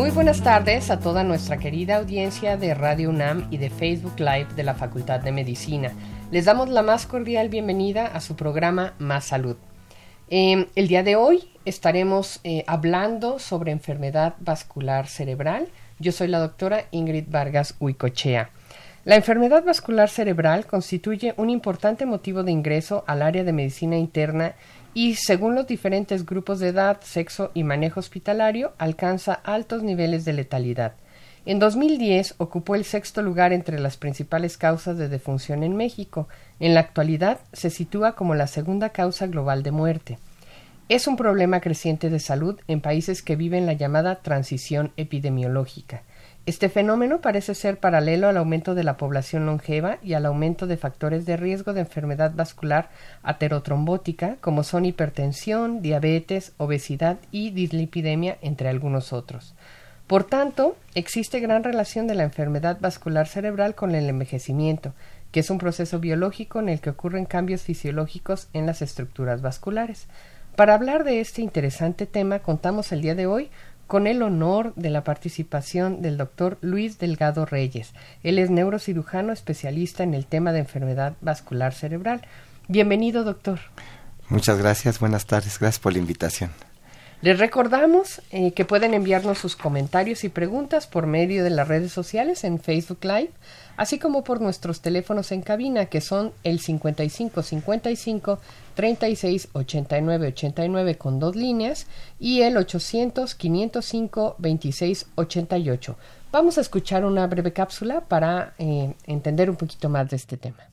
Muy buenas tardes a toda nuestra querida audiencia de Radio UNAM y de Facebook Live de la Facultad de Medicina. Les damos la más cordial bienvenida a su programa Más Salud. Em, el día de hoy estaremos eh, hablando sobre enfermedad vascular cerebral. Yo soy la doctora Ingrid Vargas Huicochea. La enfermedad vascular cerebral constituye un importante motivo de ingreso al área de medicina interna y según los diferentes grupos de edad, sexo y manejo hospitalario, alcanza altos niveles de letalidad. En 2010 ocupó el sexto lugar entre las principales causas de defunción en México. En la actualidad se sitúa como la segunda causa global de muerte. Es un problema creciente de salud en países que viven la llamada transición epidemiológica. Este fenómeno parece ser paralelo al aumento de la población longeva y al aumento de factores de riesgo de enfermedad vascular aterotrombótica, como son hipertensión, diabetes, obesidad y dislipidemia, entre algunos otros. Por tanto, existe gran relación de la enfermedad vascular cerebral con el envejecimiento, que es un proceso biológico en el que ocurren cambios fisiológicos en las estructuras vasculares. Para hablar de este interesante tema, contamos el día de hoy con el honor de la participación del doctor Luis Delgado Reyes. Él es neurocirujano especialista en el tema de enfermedad vascular cerebral. Bienvenido, doctor. Muchas gracias, buenas tardes, gracias por la invitación. Les recordamos eh, que pueden enviarnos sus comentarios y preguntas por medio de las redes sociales en Facebook Live, así como por nuestros teléfonos en cabina que son el 55 55 36 89 89 con dos líneas y el 800 505 26 88. Vamos a escuchar una breve cápsula para eh, entender un poquito más de este tema.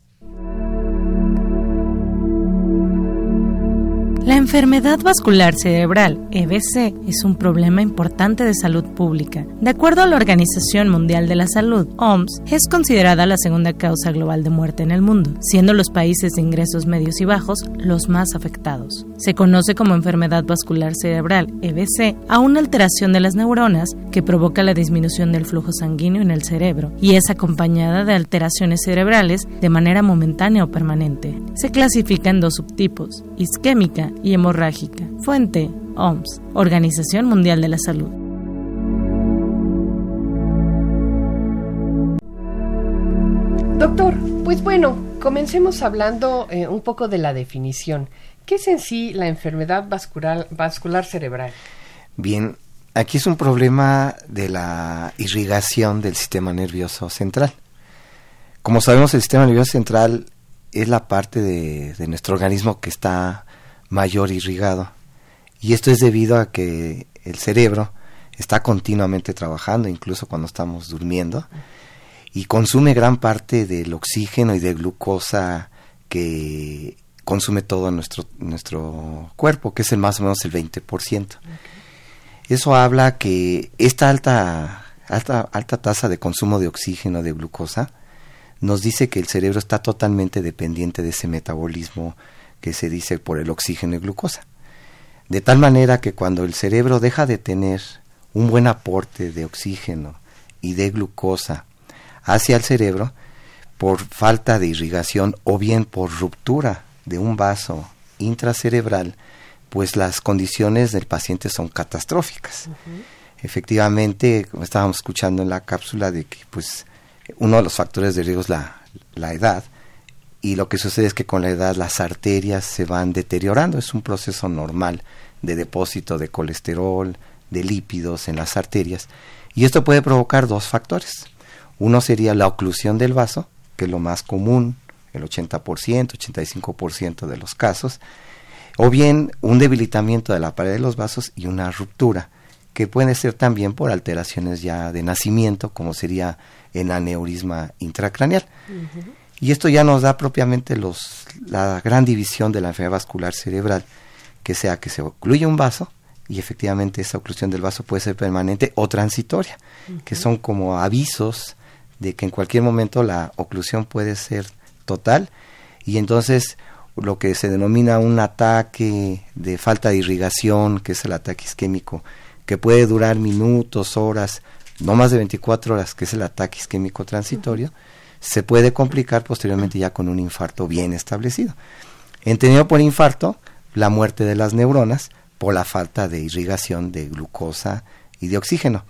La enfermedad vascular cerebral, EBC, es un problema importante de salud pública. De acuerdo a la Organización Mundial de la Salud, OMS, es considerada la segunda causa global de muerte en el mundo, siendo los países de ingresos medios y bajos los más afectados. Se conoce como enfermedad vascular cerebral, EBC, a una alteración de las neuronas que provoca la disminución del flujo sanguíneo en el cerebro y es acompañada de alteraciones cerebrales de manera momentánea o permanente. Se clasifica en dos subtipos, isquémica y hemorrágica. Fuente, OMS, Organización Mundial de la Salud. Doctor, pues bueno, comencemos hablando eh, un poco de la definición. ¿Qué es en sí la enfermedad vascular, vascular cerebral? Bien, aquí es un problema de la irrigación del sistema nervioso central. Como sabemos, el sistema nervioso central es la parte de, de nuestro organismo que está mayor irrigado. Y esto es debido a que el cerebro está continuamente trabajando, incluso cuando estamos durmiendo, y consume gran parte del oxígeno y de glucosa que consume todo nuestro, nuestro cuerpo, que es el más o menos el 20%. Eso habla que esta alta, alta, alta tasa de consumo de oxígeno, de glucosa, nos dice que el cerebro está totalmente dependiente de ese metabolismo que se dice por el oxígeno y glucosa. De tal manera que cuando el cerebro deja de tener un buen aporte de oxígeno y de glucosa hacia el cerebro, por falta de irrigación o bien por ruptura de un vaso intracerebral, pues las condiciones del paciente son catastróficas. Efectivamente, como estábamos escuchando en la cápsula, de que pues uno de los factores de riesgo es la, la edad, y lo que sucede es que con la edad las arterias se van deteriorando, es un proceso normal de depósito de colesterol, de lípidos en las arterias. Y esto puede provocar dos factores. Uno sería la oclusión del vaso, que es lo más común, el 80%, 85% de los casos, o bien un debilitamiento de la pared de los vasos y una ruptura, que puede ser también por alteraciones ya de nacimiento, como sería en aneurisma intracraneal. Y esto ya nos da propiamente los, la gran división de la enfermedad vascular cerebral, que sea que se ocluye un vaso y efectivamente esa oclusión del vaso puede ser permanente o transitoria, que son como avisos de que en cualquier momento la oclusión puede ser total. Y entonces lo que se denomina un ataque de falta de irrigación, que es el ataque isquémico, que puede durar minutos, horas, no más de 24 horas, que es el ataque isquémico transitorio, se puede complicar posteriormente ya con un infarto bien establecido. Entendido por infarto, la muerte de las neuronas por la falta de irrigación de glucosa y de oxígeno.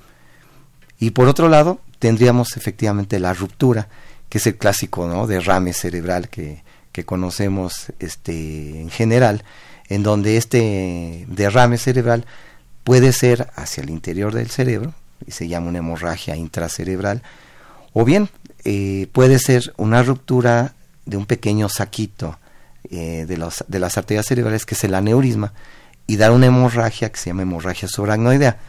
Y por otro lado, tendríamos efectivamente la ruptura, que es el clásico ¿no? derrame cerebral que, que conocemos este, en general, en donde este derrame cerebral puede ser hacia el interior del cerebro, y se llama una hemorragia intracerebral, o bien eh, puede ser una ruptura de un pequeño saquito eh, de, los, de las arterias cerebrales, que es el aneurisma, y dar una hemorragia que se llama hemorragia subaracnoidea,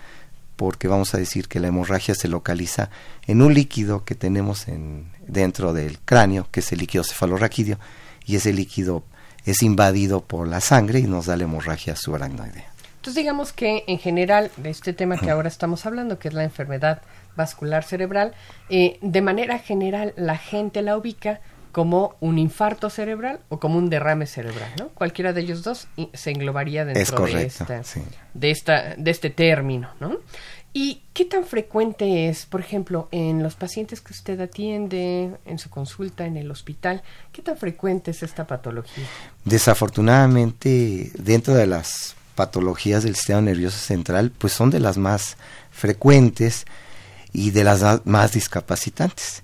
porque vamos a decir que la hemorragia se localiza en un líquido que tenemos en, dentro del cráneo, que es el líquido cefalorraquídeo, y ese líquido es invadido por la sangre y nos da la hemorragia subaracnoidea. Entonces digamos que en general de este tema que ahora estamos hablando, que es la enfermedad vascular cerebral, eh, de manera general la gente la ubica como un infarto cerebral o como un derrame cerebral, ¿no? Cualquiera de ellos dos se englobaría dentro de, esta, de, esta, de este término, ¿no? ¿Y qué tan frecuente es, por ejemplo, en los pacientes que usted atiende, en su consulta, en el hospital, qué tan frecuente es esta patología? Desafortunadamente, dentro de las patologías del sistema nervioso central, pues son de las más frecuentes y de las más discapacitantes.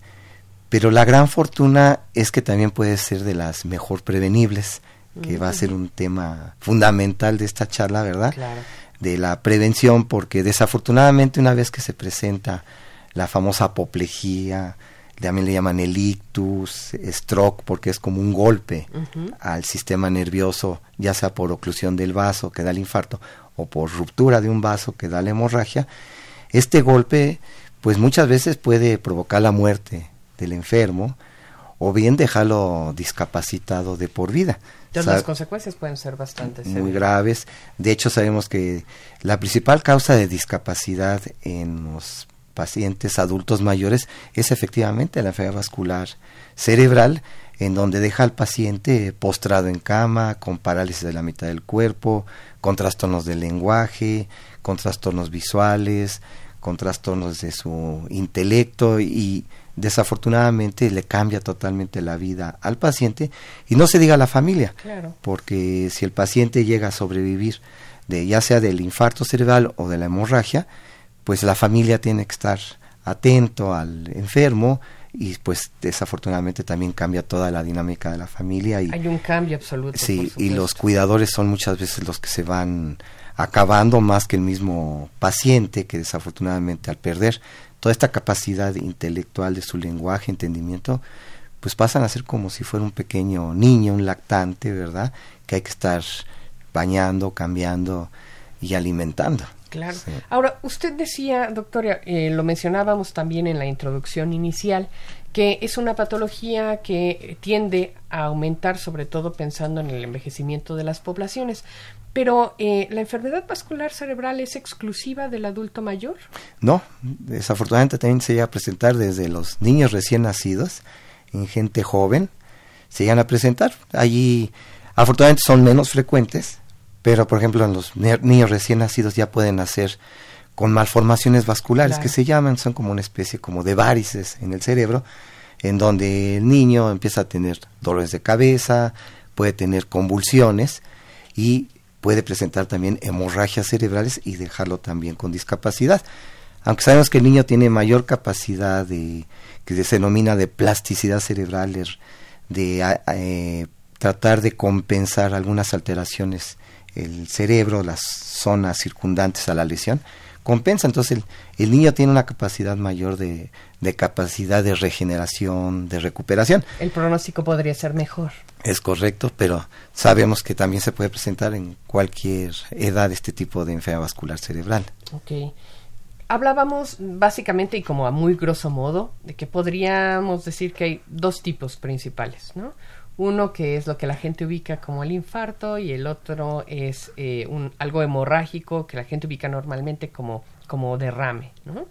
Pero la gran fortuna es que también puede ser de las mejor prevenibles, que va a ser un tema fundamental de esta charla, ¿verdad? De la prevención, porque desafortunadamente una vez que se presenta la famosa apoplejía, también le llaman el ictus, stroke, porque es como un golpe al sistema nervioso, ya sea por oclusión del vaso que da el infarto o por ruptura de un vaso que da la hemorragia, este golpe pues muchas veces puede provocar la muerte del enfermo o bien dejarlo discapacitado de por vida. Entonces, las consecuencias pueden ser bastante muy graves. De hecho, sabemos que la principal causa de discapacidad en los pacientes adultos mayores es efectivamente la enfermedad vascular cerebral, en donde deja al paciente postrado en cama, con parálisis de la mitad del cuerpo, con trastornos del lenguaje, con trastornos visuales, con trastornos de su intelecto y desafortunadamente le cambia totalmente la vida al paciente y no se diga a la familia, porque si el paciente llega a sobrevivir de ya sea del infarto cerebral o de la hemorragia, pues la familia tiene que estar atento al enfermo y pues desafortunadamente también cambia toda la dinámica de la familia y hay un cambio absoluto sí y los cuidadores son muchas veces los que se van acabando más que el mismo paciente que desafortunadamente al perder toda esta capacidad intelectual de su lenguaje, entendimiento, pues pasan a ser como si fuera un pequeño niño, un lactante, ¿verdad? Que hay que estar bañando, cambiando y alimentando. Claro. Ahora, usted decía, doctora, eh, lo mencionábamos también en la introducción inicial, que es una patología que tiende a aumentar, sobre todo pensando en el envejecimiento de las poblaciones. Pero, eh, ¿la enfermedad vascular cerebral es exclusiva del adulto mayor? No, desafortunadamente también se llega a presentar desde los niños recién nacidos, en gente joven, se llegan a presentar. Allí, afortunadamente, son menos frecuentes, pero, por ejemplo, en los niños recién nacidos ya pueden nacer con malformaciones vasculares que se llaman, son como una especie como de varices en el cerebro, en donde el niño empieza a tener dolores de cabeza, puede tener convulsiones y puede presentar también hemorragias cerebrales y dejarlo también con discapacidad. Aunque sabemos que el niño tiene mayor capacidad de, que se denomina de plasticidad cerebral, de eh, tratar de compensar algunas alteraciones el cerebro, las zonas circundantes a la lesión, compensa. Entonces el, el niño tiene una capacidad mayor de, de, capacidad de regeneración, de recuperación. El pronóstico podría ser mejor. Es correcto, pero sabemos que también se puede presentar en cualquier edad este tipo de enfermedad vascular cerebral. Ok. Hablábamos básicamente y como a muy grosso modo de que podríamos decir que hay dos tipos principales, ¿no? Uno que es lo que la gente ubica como el infarto y el otro es eh, un, algo hemorrágico que la gente ubica normalmente como, como derrame. ¿no?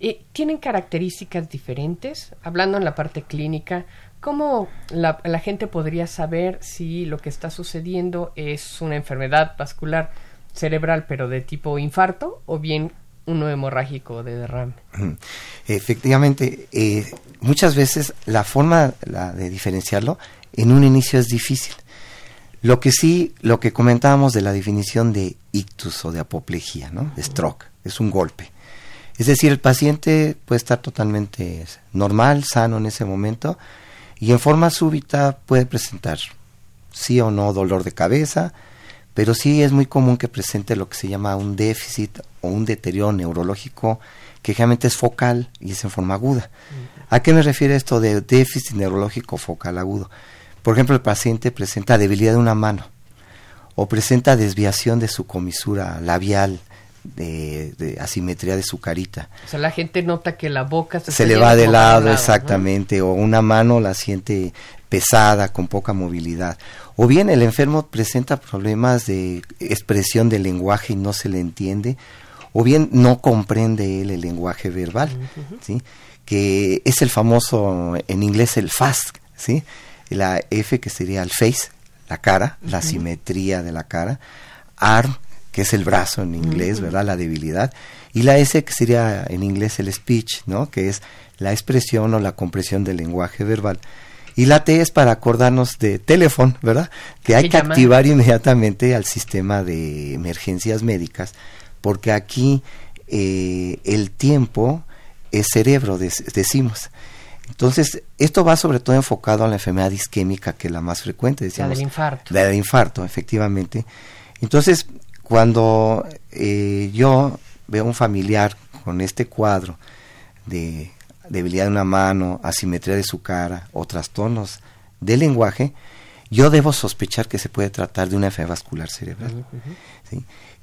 Eh, ¿Tienen características diferentes? Hablando en la parte clínica, ¿cómo la, gente podría saber si lo que está sucediendo es una enfermedad vascular cerebral pero de tipo infarto o bien uno hemorrágico de derrame. Efectivamente, eh, muchas veces la forma la de diferenciarlo en un inicio es difícil. Lo que sí, lo que comentábamos de la definición de ictus o de apoplejía, ¿no? De stroke, es un golpe. Es decir, el paciente puede estar totalmente normal, sano en ese momento y en forma súbita puede presentar sí o no dolor de cabeza, pero sí es muy común que presente lo que se llama un déficit o un deterioro neurológico que generalmente es focal y es en forma aguda. ¿A qué me refiere esto de déficit neurológico focal agudo? Por ejemplo, el paciente presenta debilidad de una mano o presenta desviación de su comisura labial, de, asimetría de su carita. O sea, la gente nota que la boca se, le va de lado, exactamente, o una mano la siente pesada, con poca movilidad. O bien el enfermo presenta problemas de expresión del lenguaje y no se le entiende, o bien no comprende él el lenguaje verbal, ¿sí? que es el famoso en inglés el FAST, ¿sí? la F que sería el face, la cara, la simetría de la cara, arm, que es el brazo en inglés, ¿verdad? La debilidad, y la S que sería en inglés el speech, ¿no? Que es la expresión o la compresión del lenguaje verbal. Y la T es para acordarnos de teléfono, ¿verdad? Que hay que activar inmediatamente al sistema de emergencias médicas, porque aquí eh, el tiempo es cerebro, decimos. Entonces, esto va sobre todo enfocado a la enfermedad isquémica, que es la más frecuente, decíamos. La del infarto. La del infarto, efectivamente. Entonces, cuando eh, yo veo un familiar con este cuadro de debilidad de una mano, asimetría de su cara o trastornos del lenguaje, yo debo sospechar que se puede tratar de una enfermedad vascular cerebral.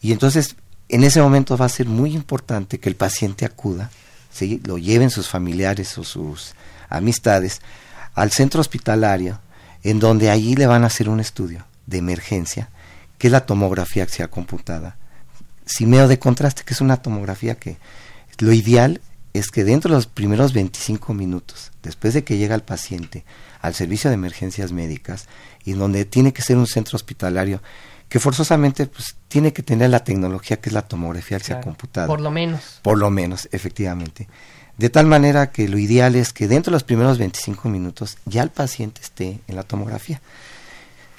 Y entonces, en ese momento va a ser muy importante que el paciente acuda, ¿sí? lo lleven sus familiares o sus amistades al centro hospitalario, en donde allí le van a hacer un estudio de emergencia, que es la tomografía axial computada. Simeo de contraste, que es una tomografía que lo ideal es que dentro de los primeros 25 minutos, después de que llega el paciente al servicio de emergencias médicas, y donde tiene que ser un centro hospitalario, que forzosamente pues, tiene que tener la tecnología que es la tomografía axial computada. Por lo menos. Por lo menos, efectivamente. De tal manera que lo ideal es que dentro de los primeros 25 minutos ya el paciente esté en la tomografía.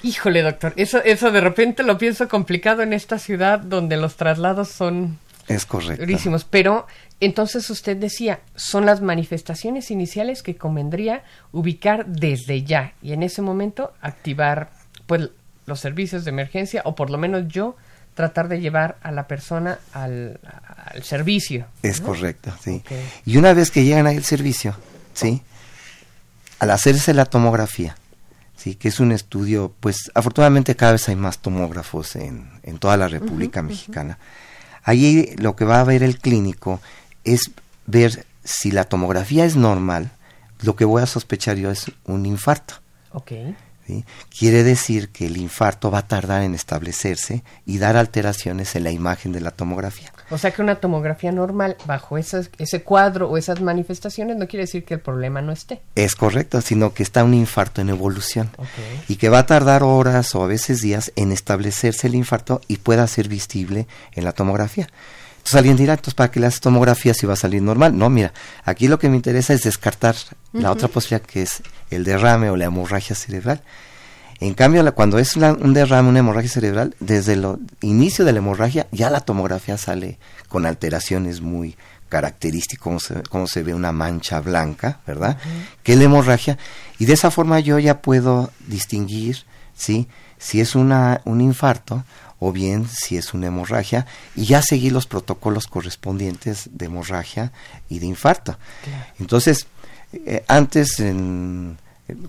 Híjole, doctor, eso, eso de repente lo pienso complicado en esta ciudad donde los traslados son es correcto. Durísimos. Pero entonces usted decía, son las manifestaciones iniciales que convendría ubicar desde ya y en ese momento activar pues los servicios de emergencia o por lo menos yo tratar de llevar a la persona al, servicio. Es correcto, sí. Y una vez que llegan al servicio, ¿sí? Al hacerse la tomografía, sí, que es un estudio, pues afortunadamente cada vez hay más tomógrafos en, en toda la República Mexicana. Allí lo que va a ver el clínico es ver si la tomografía es normal, lo que voy a sospechar yo es un infarto. Okay. Quiere decir que el infarto va a tardar en establecerse y dar alteraciones en la imagen de la tomografía. O sea que una tomografía normal bajo ese cuadro o esas manifestaciones no quiere decir que el problema no esté. Es correcto, sino que está un infarto en evolución y que va a tardar horas o a veces días en establecerse el infarto y pueda ser visible en la tomografía. Dirá, entonces para que las tomografías si va a salir normal. No, mira, aquí lo que me interesa es descartar la otra posibilidad que es el derrame o la hemorragia cerebral. En cambio, cuando es un derrame, una hemorragia cerebral, desde el inicio de la hemorragia ya la tomografía sale con alteraciones muy características, como se, como se ve una mancha blanca, ¿verdad? Que es la hemorragia. Y de esa forma yo ya puedo distinguir ¿sí? si es una, un infarto o bien si es una hemorragia y ya seguir los protocolos correspondientes de hemorragia y de infarto. Entonces, eh, antes, en,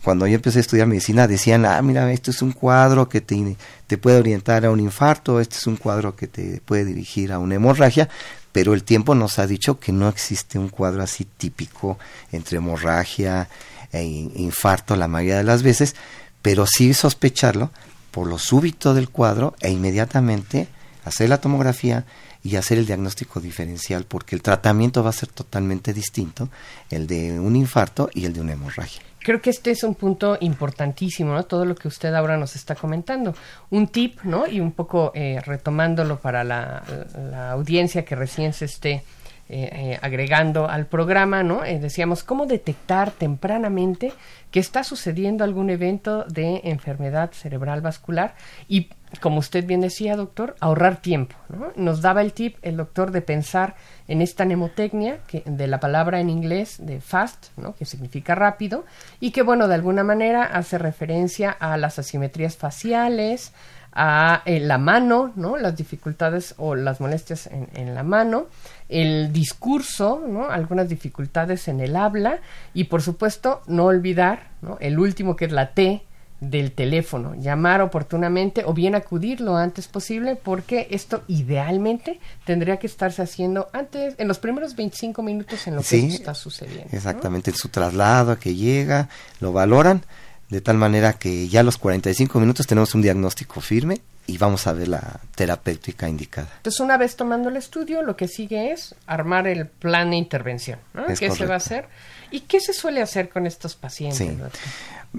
cuando yo empecé a estudiar medicina, decían, ah, mira, esto es un cuadro que te, te puede orientar a un infarto, este es un cuadro que te puede dirigir a una hemorragia, pero el tiempo nos ha dicho que no existe un cuadro así típico entre hemorragia e infarto la mayoría de las veces, pero sí sospecharlo por lo súbito del cuadro e inmediatamente hacer la tomografía y hacer el diagnóstico diferencial porque el tratamiento va a ser totalmente distinto, el de un infarto y el de una hemorragia. Creo que este es un punto importantísimo, ¿no? Todo lo que usted ahora nos está comentando. Un tip, ¿no? Y un poco eh, retomándolo para la, la, audiencia que recién se esté eh, eh, agregando al programa, ¿no? Eh, decíamos, ¿cómo detectar tempranamente que está sucediendo algún evento de enfermedad cerebral vascular? Y, como usted bien decía, doctor, ahorrar tiempo, ¿no? Nos daba el tip el doctor de pensar en esta mnemotecnia, que, de la palabra en inglés de fast, ¿no? Que significa rápido, y que, bueno, de alguna manera hace referencia a las asimetrías faciales, a la mano, ¿no? Las dificultades o las molestias en, en la mano, el discurso, ¿no? algunas dificultades en el habla y por supuesto no olvidar ¿no? el último que es la T del teléfono, llamar oportunamente o bien acudir lo antes posible porque esto idealmente tendría que estarse haciendo antes, en los primeros 25 minutos en lo que está sucediendo. Exactamente, en su traslado que llega, lo valoran de tal manera que ya a los 45 minutos tenemos un diagnóstico firme y vamos a ver la terapéutica indicada. Entonces, una vez tomando el estudio, lo que sigue es armar el plan de intervención. ¿Qué se va a hacer? ¿Y qué se suele hacer con estos pacientes?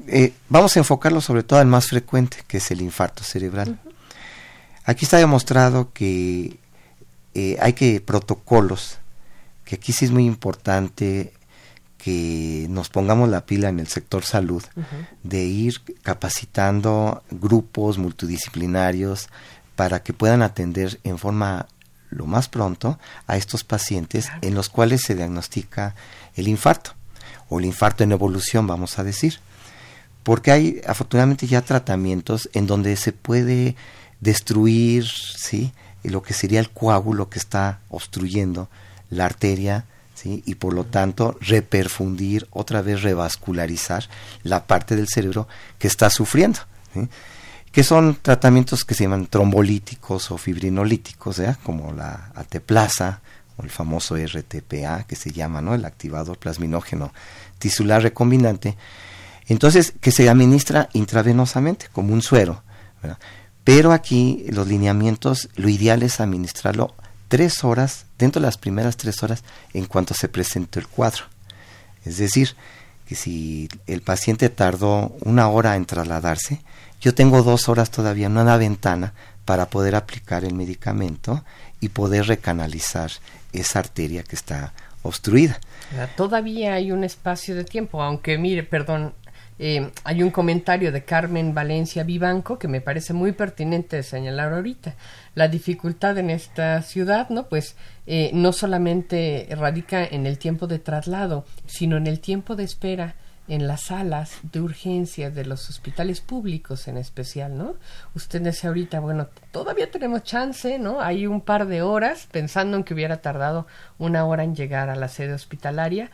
Eh, vamos a enfocarlo sobre todo al más frecuente, que es el infarto cerebral. Aquí está demostrado que eh, hay que protocolos, que aquí sí es muy importante que nos pongamos la pila en el sector salud, de ir capacitando grupos multidisciplinarios para que puedan atender en forma lo más pronto a estos pacientes en los cuales se diagnostica el infarto o el infarto en evolución, vamos a decir. Porque hay afortunadamente ya tratamientos en donde se puede destruir, ¿sí? lo que sería el coágulo que está obstruyendo la arteria y por lo tanto reperfundir, otra vez revascularizar la parte del cerebro que está sufriendo. que son tratamientos que se llaman trombolíticos o fibrinolíticos, como la ateplasa o el famoso RTPA, que se llama el activador plasminógeno tisular recombinante. Entonces, que se administra intravenosamente, como un suero. Pero aquí los lineamientos, lo ideal es administrarlo tres horas, dentro de las primeras tres horas, en cuanto se presentó el cuadro. Es decir, que si el paciente tardó una hora en trasladarse, yo tengo dos horas todavía en una ventana para poder aplicar el medicamento y poder recanalizar esa arteria que está obstruida. Todavía hay un espacio de tiempo, aunque mire, perdón, eh, hay un comentario de Carmen Valencia Vivanco que me parece muy pertinente señalar ahorita. La dificultad en esta ciudad, ¿no? Pues eh, no solamente radica en el tiempo de traslado, sino en el tiempo de espera en las salas de urgencia de los hospitales públicos en especial, ¿no? Usted dice ahorita, bueno, todavía tenemos chance, ¿no? Hay un par de horas, pensando en que hubiera tardado una hora en llegar a la sede hospitalaria,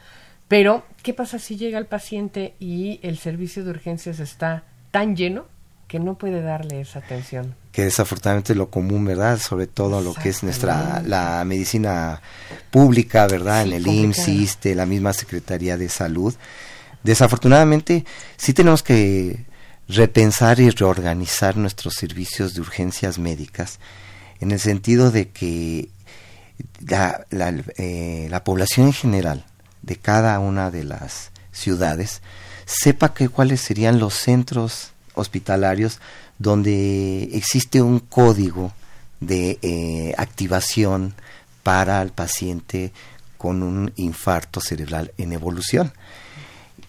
pero, ¿qué pasa si llega el paciente y el servicio de urgencias está tan lleno que no puede darle esa atención? Que desafortunadamente es lo común, ¿verdad? Sobre todo lo que es nuestra la medicina pública, ¿verdad? en el IMSS, la misma Secretaría de Salud. Desafortunadamente, sí tenemos que repensar y reorganizar nuestros servicios de urgencias médicas en el sentido de que la, la, eh, la población en general de cada una de las ciudades, sepa que cuáles serían los centros hospitalarios donde existe un código de eh, activación para el paciente con un infarto cerebral en evolución.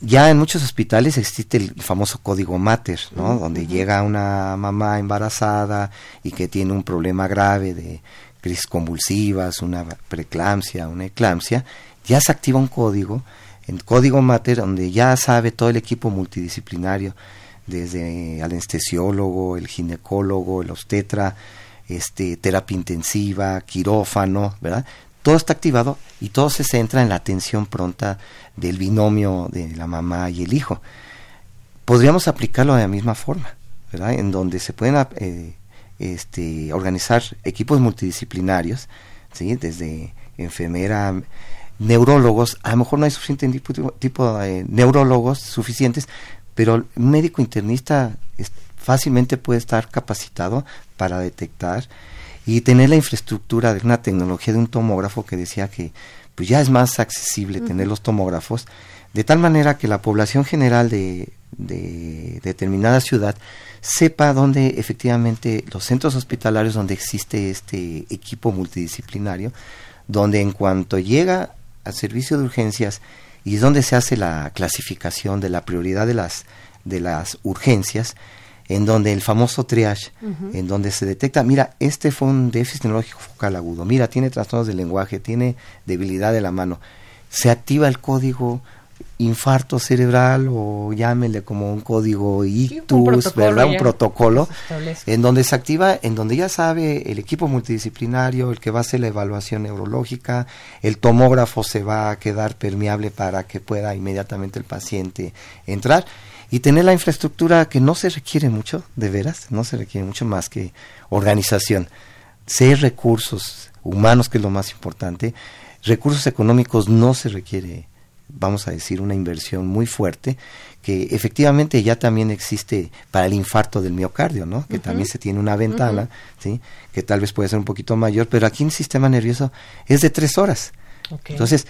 Ya en muchos hospitales existe el famoso código Mater, ¿no? Donde llega una mamá embarazada y que tiene un problema grave de crisis convulsivas, una preeclampsia, una eclampsia, ya se activa un código, el código mater, donde ya sabe todo el equipo multidisciplinario desde anestesiólogo, el ginecólogo, el obstetra, este, terapia intensiva, quirófano, ¿verdad? Todo está activado y todo se centra en la atención pronta del binomio de la mamá y el hijo. Podríamos aplicarlo de la misma forma, ¿verdad? En donde se pueden eh, este, organizar equipos multidisciplinarios, ¿sí? Desde enfermera, neurólogos, a lo mejor no hay suficiente tipo, de neurólogos suficientes, pero un médico internista fácilmente puede estar capacitado para detectar y tener la infraestructura de una tecnología de un tomógrafo que decía que pues ya es más accesible tener los tomógrafos, de tal manera que la población general de, de determinada ciudad sepa dónde efectivamente los centros hospitalarios donde existe este equipo multidisciplinario, donde en cuanto llega al servicio de urgencias y es donde se hace la clasificación de la prioridad de las de las urgencias, en donde el famoso triage, en donde se detecta, mira, este fue un déficit neurológico focal agudo, mira, tiene trastornos del lenguaje, tiene debilidad de la mano, se activa el código infarto cerebral o llámele como un código ictus, ¿verdad? Un protocolo en donde se activa, en donde ya sabe el equipo multidisciplinario, el que va a hacer la evaluación neurológica, el tomógrafo se va a quedar permeable para que pueda inmediatamente el paciente entrar y tener la infraestructura que no se requiere mucho, de veras, no se requiere mucho más que organización, ser recursos humanos, que es lo más importante, recursos económicos no se requiere, vamos a decir, una inversión muy fuerte, que efectivamente ya también existe para el infarto del miocardio, ¿no? Que también se tiene una ventana, ¿sí? Que tal vez puede ser un poquito mayor, pero aquí en el sistema nervioso es de tres horas. Entonces,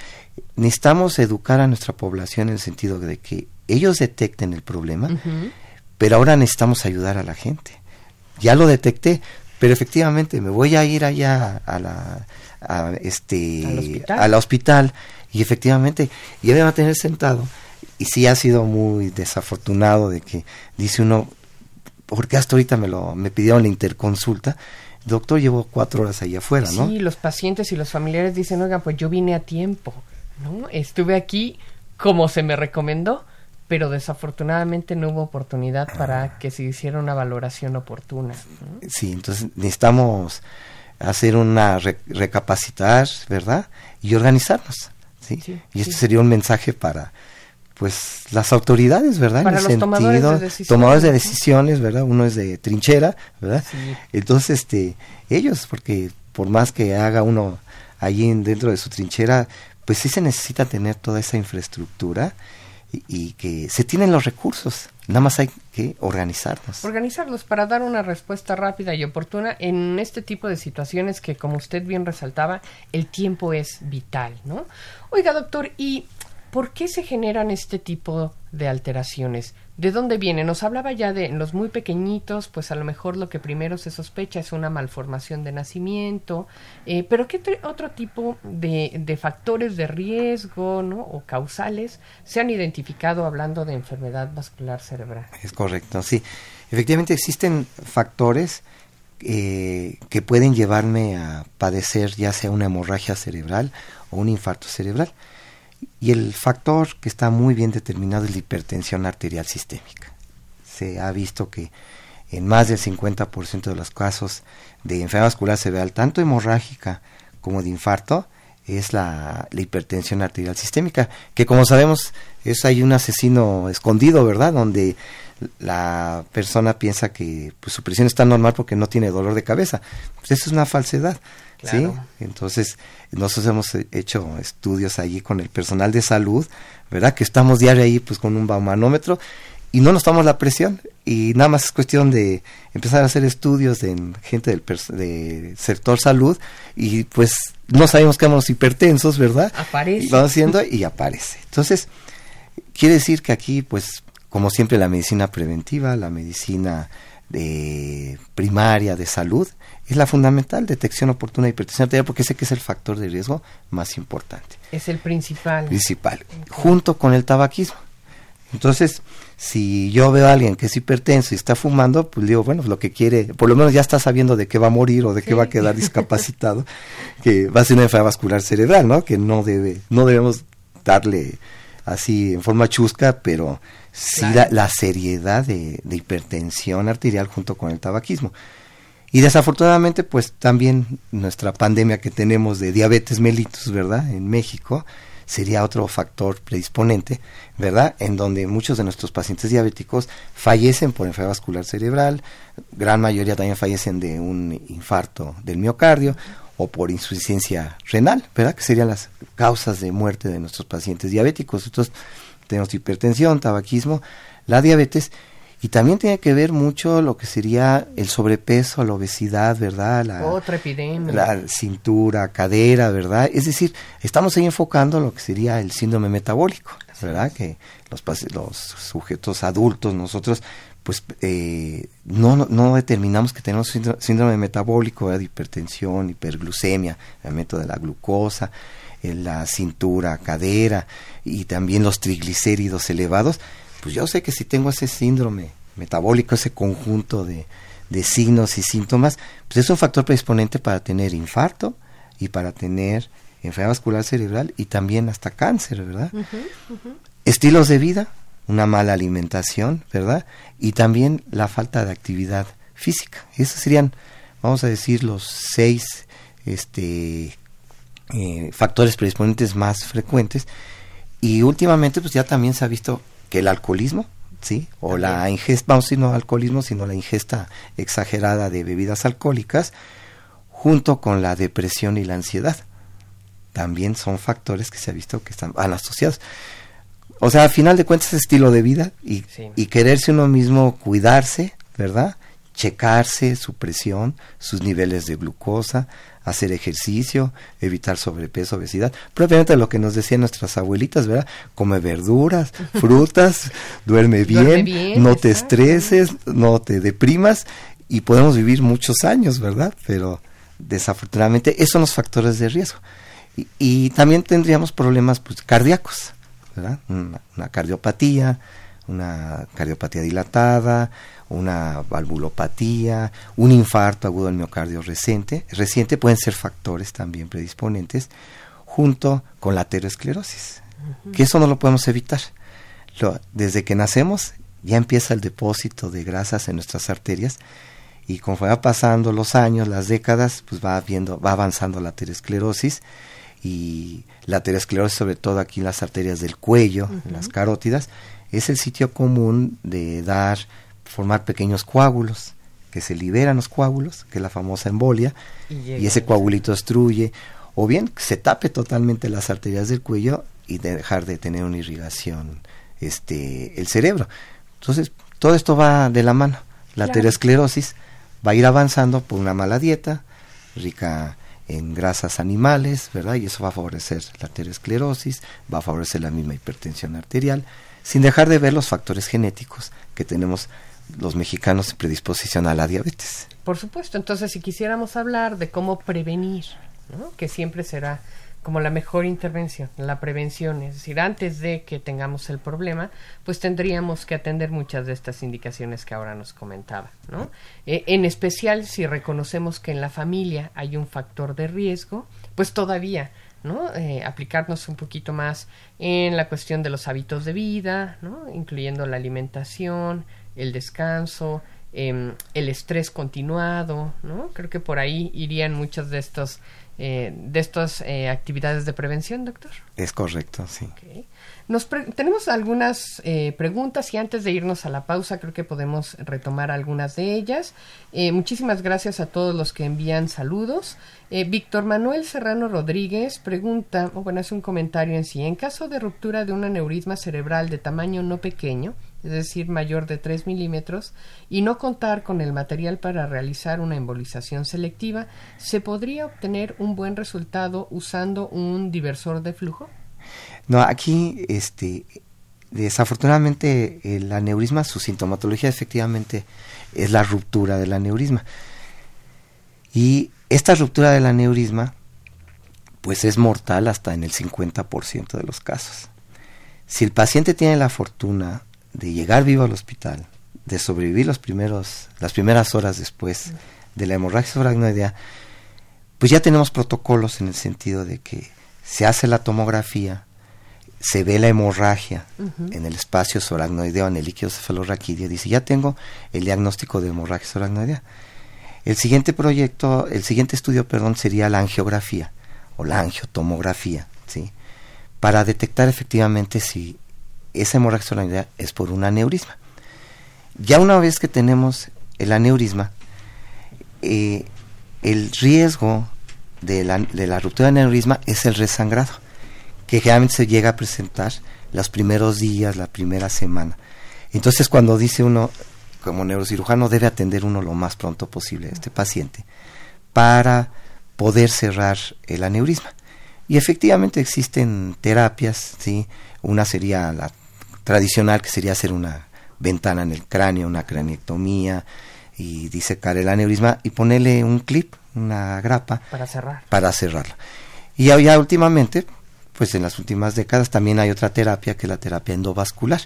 necesitamos educar a nuestra población en el sentido de que ellos detecten el problema, pero ahora necesitamos ayudar a la gente. Ya lo detecté, pero efectivamente me voy a ir allá a la este ¿Al hospital? hospital y efectivamente ya me va a tener sentado. Y sí ha sido muy desafortunado de que dice uno porque hasta ahorita me lo me pidieron la interconsulta doctor llevo cuatro horas ahí afuera no sí los pacientes y los familiares dicen oigan pues yo vine a tiempo no estuve aquí como se me recomendó pero desafortunadamente no hubo oportunidad para que se hiciera una valoración oportuna. Sí, entonces necesitamos hacer una recapacitar, ¿verdad? Y organizarnos, ¿sí? y este sería un mensaje para pues las autoridades, ¿verdad? Para los tomadores de decisiones. Tomadores de decisiones, ¿verdad? Uno es de trinchera, ¿verdad? Entonces, este, ellos, porque por más que haga uno allí dentro de su trinchera, pues sí se necesita tener toda esa infraestructura y, que se tienen los recursos, nada más hay que organizarnos. Organizarlos para dar una respuesta rápida y oportuna en este tipo de situaciones que, como usted bien resaltaba, el tiempo es vital, ¿no? Oiga, doctor, ¿y por qué se generan este tipo de alteraciones? ¿De dónde viene? Nos hablaba ya de los muy pequeñitos, pues a lo mejor lo que primero se sospecha es una malformación de nacimiento, eh, pero ¿qué otro tipo de, de, factores de riesgo ¿no? o causales se han identificado hablando de enfermedad vascular cerebral? Es correcto, sí. Efectivamente existen factores eh, que pueden llevarme a padecer ya sea una hemorragia cerebral o un infarto cerebral. Y el factor que está muy bien determinado es la hipertensión arterial sistémica. Se ha visto que en más del 50% de los casos de enfermedad vascular cerebral, tanto hemorrágica como de infarto, es la, hipertensión arterial sistémica, que como sabemos es ahí un asesino escondido, ¿verdad? Donde la persona piensa que pues, su presión está normal porque no tiene dolor de cabeza. Pues eso es una falsedad. ¿Sí? Entonces, nosotros hemos hecho estudios allí con el personal de salud, ¿verdad? Que estamos diario ahí pues con un baumanómetro y no nos tomamos la presión y nada más es cuestión de empezar a hacer estudios de gente del sector salud y pues no sabemos que somos hipertensos, ¿verdad? Aparece. vamos haciendo y aparece. Entonces, quiere decir que aquí pues como siempre la medicina preventiva, la medicina de primaria de salud es la fundamental, detección oportuna de hipertensión arterial, porque sé que es el factor de riesgo más importante. Es el principal. Principal, junto con el tabaquismo. Entonces, si yo veo a alguien que es hipertenso y está fumando, pues digo, bueno, lo que quiere, por lo menos ya está sabiendo de qué va a morir o de qué va a quedar discapacitado, que va a ser una enfermedad vascular cerebral, ¿no? Que no debe, no debemos darle así en forma chusca, pero sí la, seriedad de, hipertensión arterial junto con el tabaquismo. Y desafortunadamente, pues también nuestra pandemia que tenemos de diabetes mellitus, ¿verdad? En México, sería otro factor predisponente, ¿verdad? En donde muchos de nuestros pacientes diabéticos fallecen por enfermedad vascular cerebral, gran mayoría también fallecen de un infarto del miocardio o por insuficiencia renal, ¿verdad? Que serían las causas de muerte de nuestros pacientes diabéticos. Entonces, tenemos hipertensión, tabaquismo, la diabetes y también tiene que ver mucho lo que sería el sobrepeso, la obesidad, ¿verdad? La, Otra epidemia. La cintura, cadera, ¿verdad? Es decir, estamos ahí enfocando lo que sería el síndrome metabólico, ¿verdad? Que los, los sujetos adultos, nosotros, pues eh, no, no, determinamos que tenemos síndrome metabólico, de hipertensión, hiperglucemia, el método de la glucosa, en la cintura, cadera y también los triglicéridos elevados pues yo sé que si tengo ese síndrome metabólico, ese conjunto de, signos y síntomas, pues es un factor predisponente para tener infarto y para tener enfermedad vascular cerebral y también hasta cáncer, ¿verdad? Estilos de vida, una mala alimentación, ¿verdad? Y también la falta de actividad física. Esos serían, vamos a decir, los seis este, eh, factores predisponentes más frecuentes. Y últimamente, pues ya también se ha visto que el alcoholismo, ¿sí? O la ingesta, vamos a decir no alcoholismo, sino la ingesta exagerada de bebidas alcohólicas, junto con la depresión y la ansiedad. También son factores que se ha visto que están asociados. O sea, al final de cuentas, estilo de vida y, y quererse uno mismo, cuidarse, ¿verdad? Checarse su presión, sus niveles de glucosa, hacer ejercicio, evitar sobrepeso, obesidad, propiamente lo que nos decían nuestras abuelitas, ¿verdad? Come verduras, frutas, duerme bien, no te estreses, no te deprimas y podemos vivir muchos años, ¿verdad? Pero desafortunadamente esos son los factores de riesgo. Y, también tendríamos problemas pues, cardíacos, ¿verdad? una cardiopatía, una cardiopatía dilatada, una valvulopatía, un infarto agudo del miocardio reciente, reciente pueden ser factores también predisponentes junto con la aterosclerosis, que eso no lo podemos evitar. desde que nacemos ya empieza el depósito de grasas en nuestras arterias y conforme va pasando los años, las décadas, pues va viendo, va avanzando la aterosclerosis y la aterosclerosis sobre todo aquí en las arterias del cuello, en las carótidas, es el sitio común de dar formar pequeños coágulos, que se liberan los coágulos, que es la famosa embolia, y, ese coagulito destruye, o bien se tape totalmente las arterias del cuello y dejar de tener una irrigación este el cerebro. Entonces, todo esto va de la mano. La aterosclerosis va a ir avanzando por una mala dieta, rica en grasas animales, ¿verdad? Y eso va a favorecer la aterosclerosis, va a favorecer la misma hipertensión arterial, sin dejar de ver los factores genéticos que tenemos los mexicanos en predisposición a la diabetes. Por supuesto, entonces si quisiéramos hablar de cómo prevenir, que siempre será como la mejor intervención, la prevención, es decir, antes de que tengamos el problema, pues tendríamos que atender muchas de estas indicaciones que ahora nos comentaba, ¿no? Eh, en especial si reconocemos que en la familia hay un factor de riesgo, pues todavía, ¿no? Eh, aplicarnos un poquito más en la cuestión de los hábitos de vida, ¿no? Incluyendo la alimentación, el descanso, em, el estrés continuado, ¿no? Creo que por ahí irían muchas de estos eh, de estas eh, actividades de prevención, doctor. Es correcto, sí. Nos tenemos algunas eh, preguntas y antes de irnos a la pausa creo que podemos retomar algunas de ellas. muchísimas gracias a todos los que envían saludos. Víctor Manuel Serrano Rodríguez pregunta, o bueno, hace un comentario en sí, en caso de ruptura de un aneurisma cerebral de tamaño no pequeño, es decir, mayor de 3 milímetros, y no contar con el material para realizar una embolización selectiva, ¿se podría obtener un buen resultado usando un diversor de flujo? No, aquí, este, desafortunadamente, el aneurisma, su sintomatología efectivamente es la ruptura del aneurisma. Y esta ruptura del aneurisma, pues es mortal hasta en el 50% de los casos. Si el paciente tiene la fortuna de llegar vivo al hospital, de sobrevivir los primeros, las primeras horas después de la hemorragia subaracnoidea, pues ya tenemos protocolos en el sentido de que se hace la tomografía, se ve la hemorragia en el espacio soracnoideo, en el líquido cefalorraquídeo, dice, ya tengo el diagnóstico de hemorragia soracnoidea. El siguiente proyecto, el siguiente estudio, perdón, sería la angiografía o la angiotomografía, ¿sí? Para detectar efectivamente si esa hemorragia soracnoidea es por un aneurisma. Ya una vez que tenemos el aneurisma, eh, el riesgo de la, de la ruptura del aneurisma es el resangrado que generalmente se llega a presentar los primeros días, la primera semana. Entonces cuando dice uno, como neurocirujano, debe atender uno lo más pronto posible a este paciente para poder cerrar el aneurisma. Y efectivamente existen terapias, ¿sí? Una sería la tradicional, que sería hacer una ventana en el cráneo, una craniectomía y disecar el aneurisma y ponerle un clip, una grapa. Para cerrar. Para cerrarlo. Y ya últimamente, pues en las últimas décadas también hay otra terapia que es la terapia endovascular,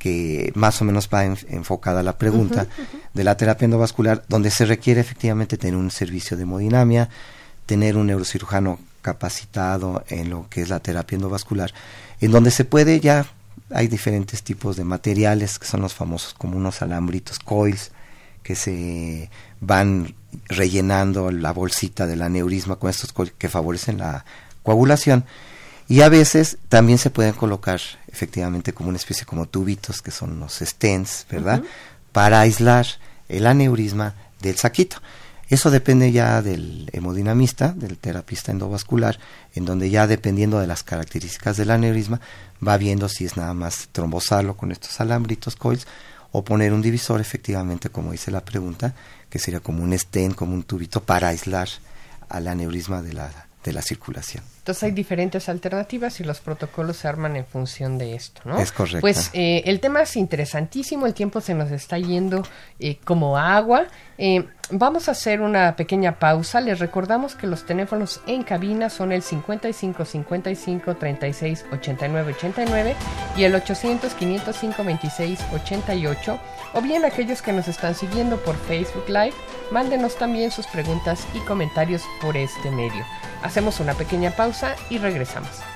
que más o menos va enfocada a la pregunta de la terapia endovascular, donde se requiere efectivamente tener un servicio de hemodinamia, tener un neurocirujano capacitado en lo que es la terapia endovascular, en donde se puede ya, hay diferentes tipos de materiales que son los famosos como unos alambritos, coils, que se van rellenando la bolsita del aneurisma con estos coils que favorecen la coagulación y a veces también se pueden colocar efectivamente como una especie como tubitos que son los stents, ¿verdad? Para aislar el aneurisma del saquito. Eso depende ya del hemodinamista, del terapista endovascular, en donde ya dependiendo de las características del aneurisma, va viendo si es nada más trombosarlo con estos alambritos coils o poner un divisor, efectivamente, como dice la pregunta, que sería como un stent, como un tubito para aislar al aneurisma de la, de la circulación. Entonces hay diferentes alternativas y los protocolos se arman en función de esto, ¿no? Es correcto. Pues eh, el tema es interesantísimo, el tiempo se nos está yendo eh, como agua. Eh, vamos a hacer una pequeña pausa. Les recordamos que los teléfonos en cabina son el 55 55 36 89 89 y el 800 505 26 88 o bien aquellos que nos están siguiendo por Facebook Live, mándenos también sus preguntas y comentarios por este medio. Hacemos una pequeña pausa y regresamos.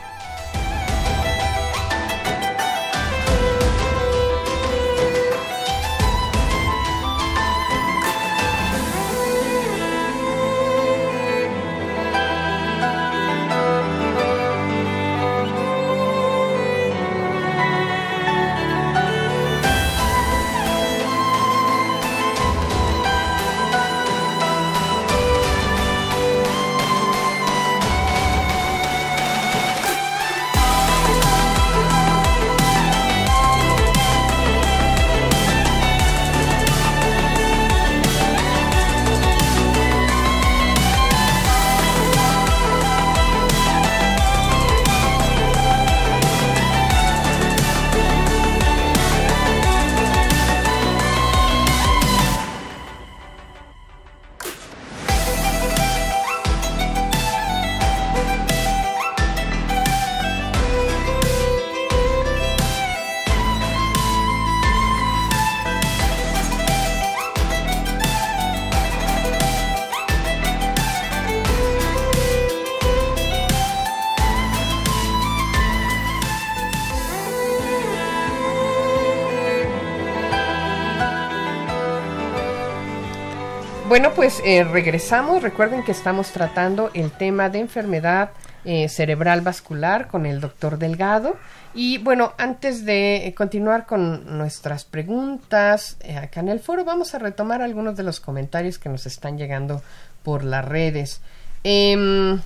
Pues eh, regresamos. Recuerden que estamos tratando el tema de enfermedad eh, cerebral vascular con el doctor Delgado. Y bueno, antes de continuar con nuestras preguntas eh, acá en el foro, vamos a retomar algunos de los comentarios que nos están llegando por las redes. Em,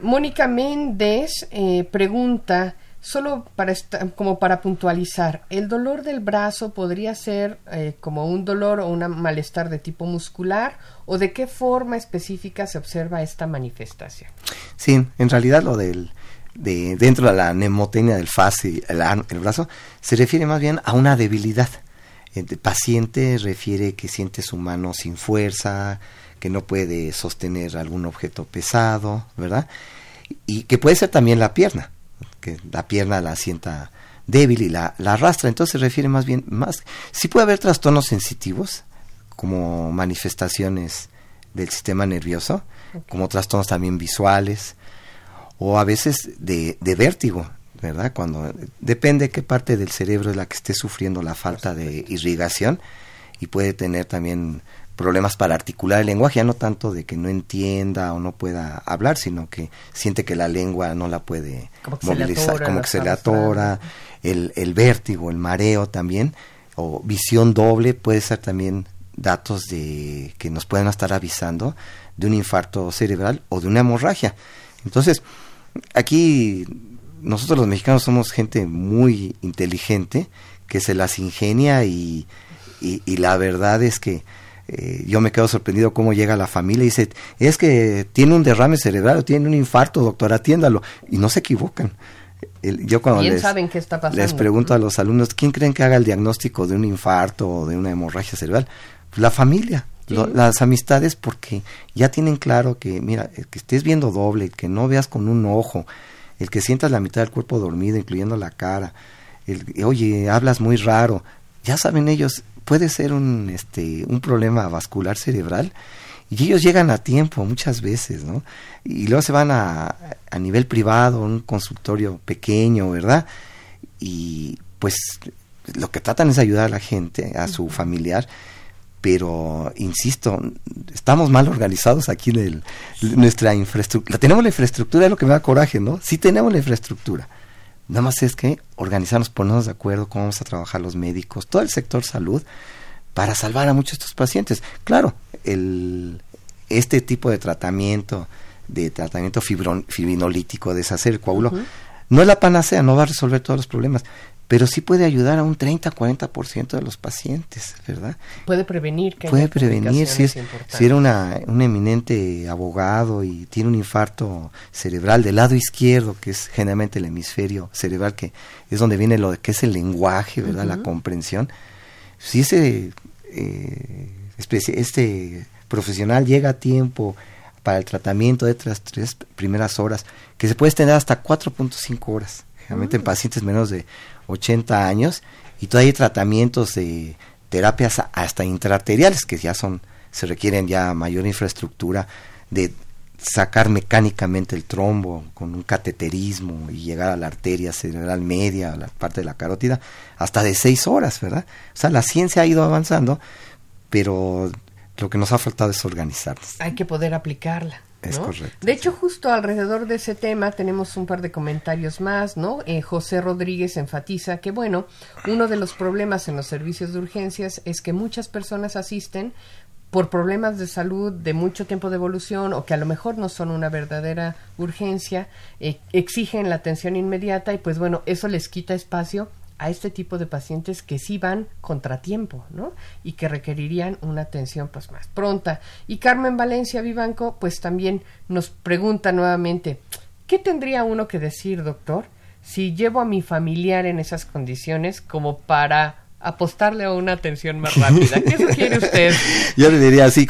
Mónica Méndez pregunta Solo para como para puntualizar, el dolor del brazo podría ser eh, como un dolor o un malestar de tipo muscular o de qué forma específica se observa esta manifestación. Sí, en realidad lo del de dentro de la nemotenia del fase, el, el brazo, se refiere más bien a una debilidad. El paciente refiere que siente su mano sin fuerza, que no puede sostener algún objeto pesado, ¿verdad? Y que puede ser también la pierna que la pierna la sienta débil y la, la arrastra. Entonces se refiere más bien, más, sí puede haber trastornos sensitivos, como manifestaciones del sistema nervioso, como trastornos también visuales, o a veces de, de vértigo. ¿verdad? Cuando depende qué parte del cerebro es la que esté sufriendo la falta de irrigación y puede tener también problemas para articular el lenguaje, ya no tanto de que no entienda o no pueda hablar, sino que siente que la lengua no la puede movilizar, como que se le atora, el, el vértigo, el mareo también, o visión doble puede ser también datos de que nos pueden estar avisando de un infarto cerebral o de una hemorragia. Entonces, aquí nosotros los mexicanos somos gente muy inteligente que se las ingenia y, y, la verdad es que eh, yo me quedo sorprendido cómo llega la familia y dice, es que tiene un derrame cerebral o tiene un infarto, doctor, atiéndalo. Y no se equivocan. yo cuando les, saben qué está pasando. les pregunto a los alumnos, ¿quién creen que haga el diagnóstico de un infarto o de una hemorragia cerebral? Pues la familia, las amistades, porque ya tienen claro que, mira, que estés viendo doble, que no veas con un ojo, el que sientas la mitad del cuerpo dormido, incluyendo la cara, el, oye, hablas muy raro, ya saben ellos, puede ser un, este, un problema vascular cerebral y ellos llegan a tiempo muchas veces, ¿no? Y luego se van a, a nivel privado, un consultorio pequeño, ¿verdad? Y pues lo que tratan es ayudar a la gente, a su familiar, pero insisto, estamos mal organizados aquí en el, nuestra infraestructura. Tenemos la infraestructura, es lo que me da coraje, ¿no? Sí tenemos la infraestructura. Nada más es que organizarnos, ponernos de acuerdo cómo vamos a trabajar los médicos, todo el sector salud, para salvar a muchos de estos pacientes. Claro, el, este tipo de tratamiento, de tratamiento fibrinolítico, deshacer el coágulo, no es la panacea, no va a resolver todos los problemas, pero sí puede ayudar a un 30-40% de los pacientes, ¿verdad? Puede prevenir. Que puede prevenir si, es, si era una, un eminente abogado y tiene un infarto cerebral del lado izquierdo, que es generalmente el hemisferio cerebral, que es donde viene lo de que es el lenguaje, ¿verdad? La comprensión. Si ese eh, este profesional llega a tiempo para el tratamiento de estas tres primeras horas, que se puede extender hasta 4.5 horas, generalmente en mm. pacientes menos de 80 años y todavía hay tratamientos de terapias hasta intraarteriales que ya son se requieren ya mayor infraestructura de sacar mecánicamente el trombo con un cateterismo y llegar a la arteria cerebral media, a la parte de la carótida, hasta de seis horas, ¿verdad? O sea, la ciencia ha ido avanzando, pero lo que nos ha faltado es organizarnos. Hay que poder aplicarla. Es correcto. De hecho, justo alrededor de ese tema tenemos un par de comentarios más, ¿no? Eh, José Rodríguez enfatiza que, bueno, uno de los problemas en los servicios de urgencias es que muchas personas asisten por problemas de salud de mucho tiempo de evolución o que a lo mejor no son una verdadera urgencia, eh, exigen la atención inmediata y pues bueno, eso les quita espacio a este tipo de pacientes que sí van contratiempo, ¿no? Y que requerirían una atención pues más pronta. Y Carmen Valencia Vivanco pues también nos pregunta nuevamente, ¿qué tendría uno que decir, doctor, si llevo a mi familiar en esas condiciones como para apostarle a una atención más rápida? ¿Qué sugiere usted? Yo le diría así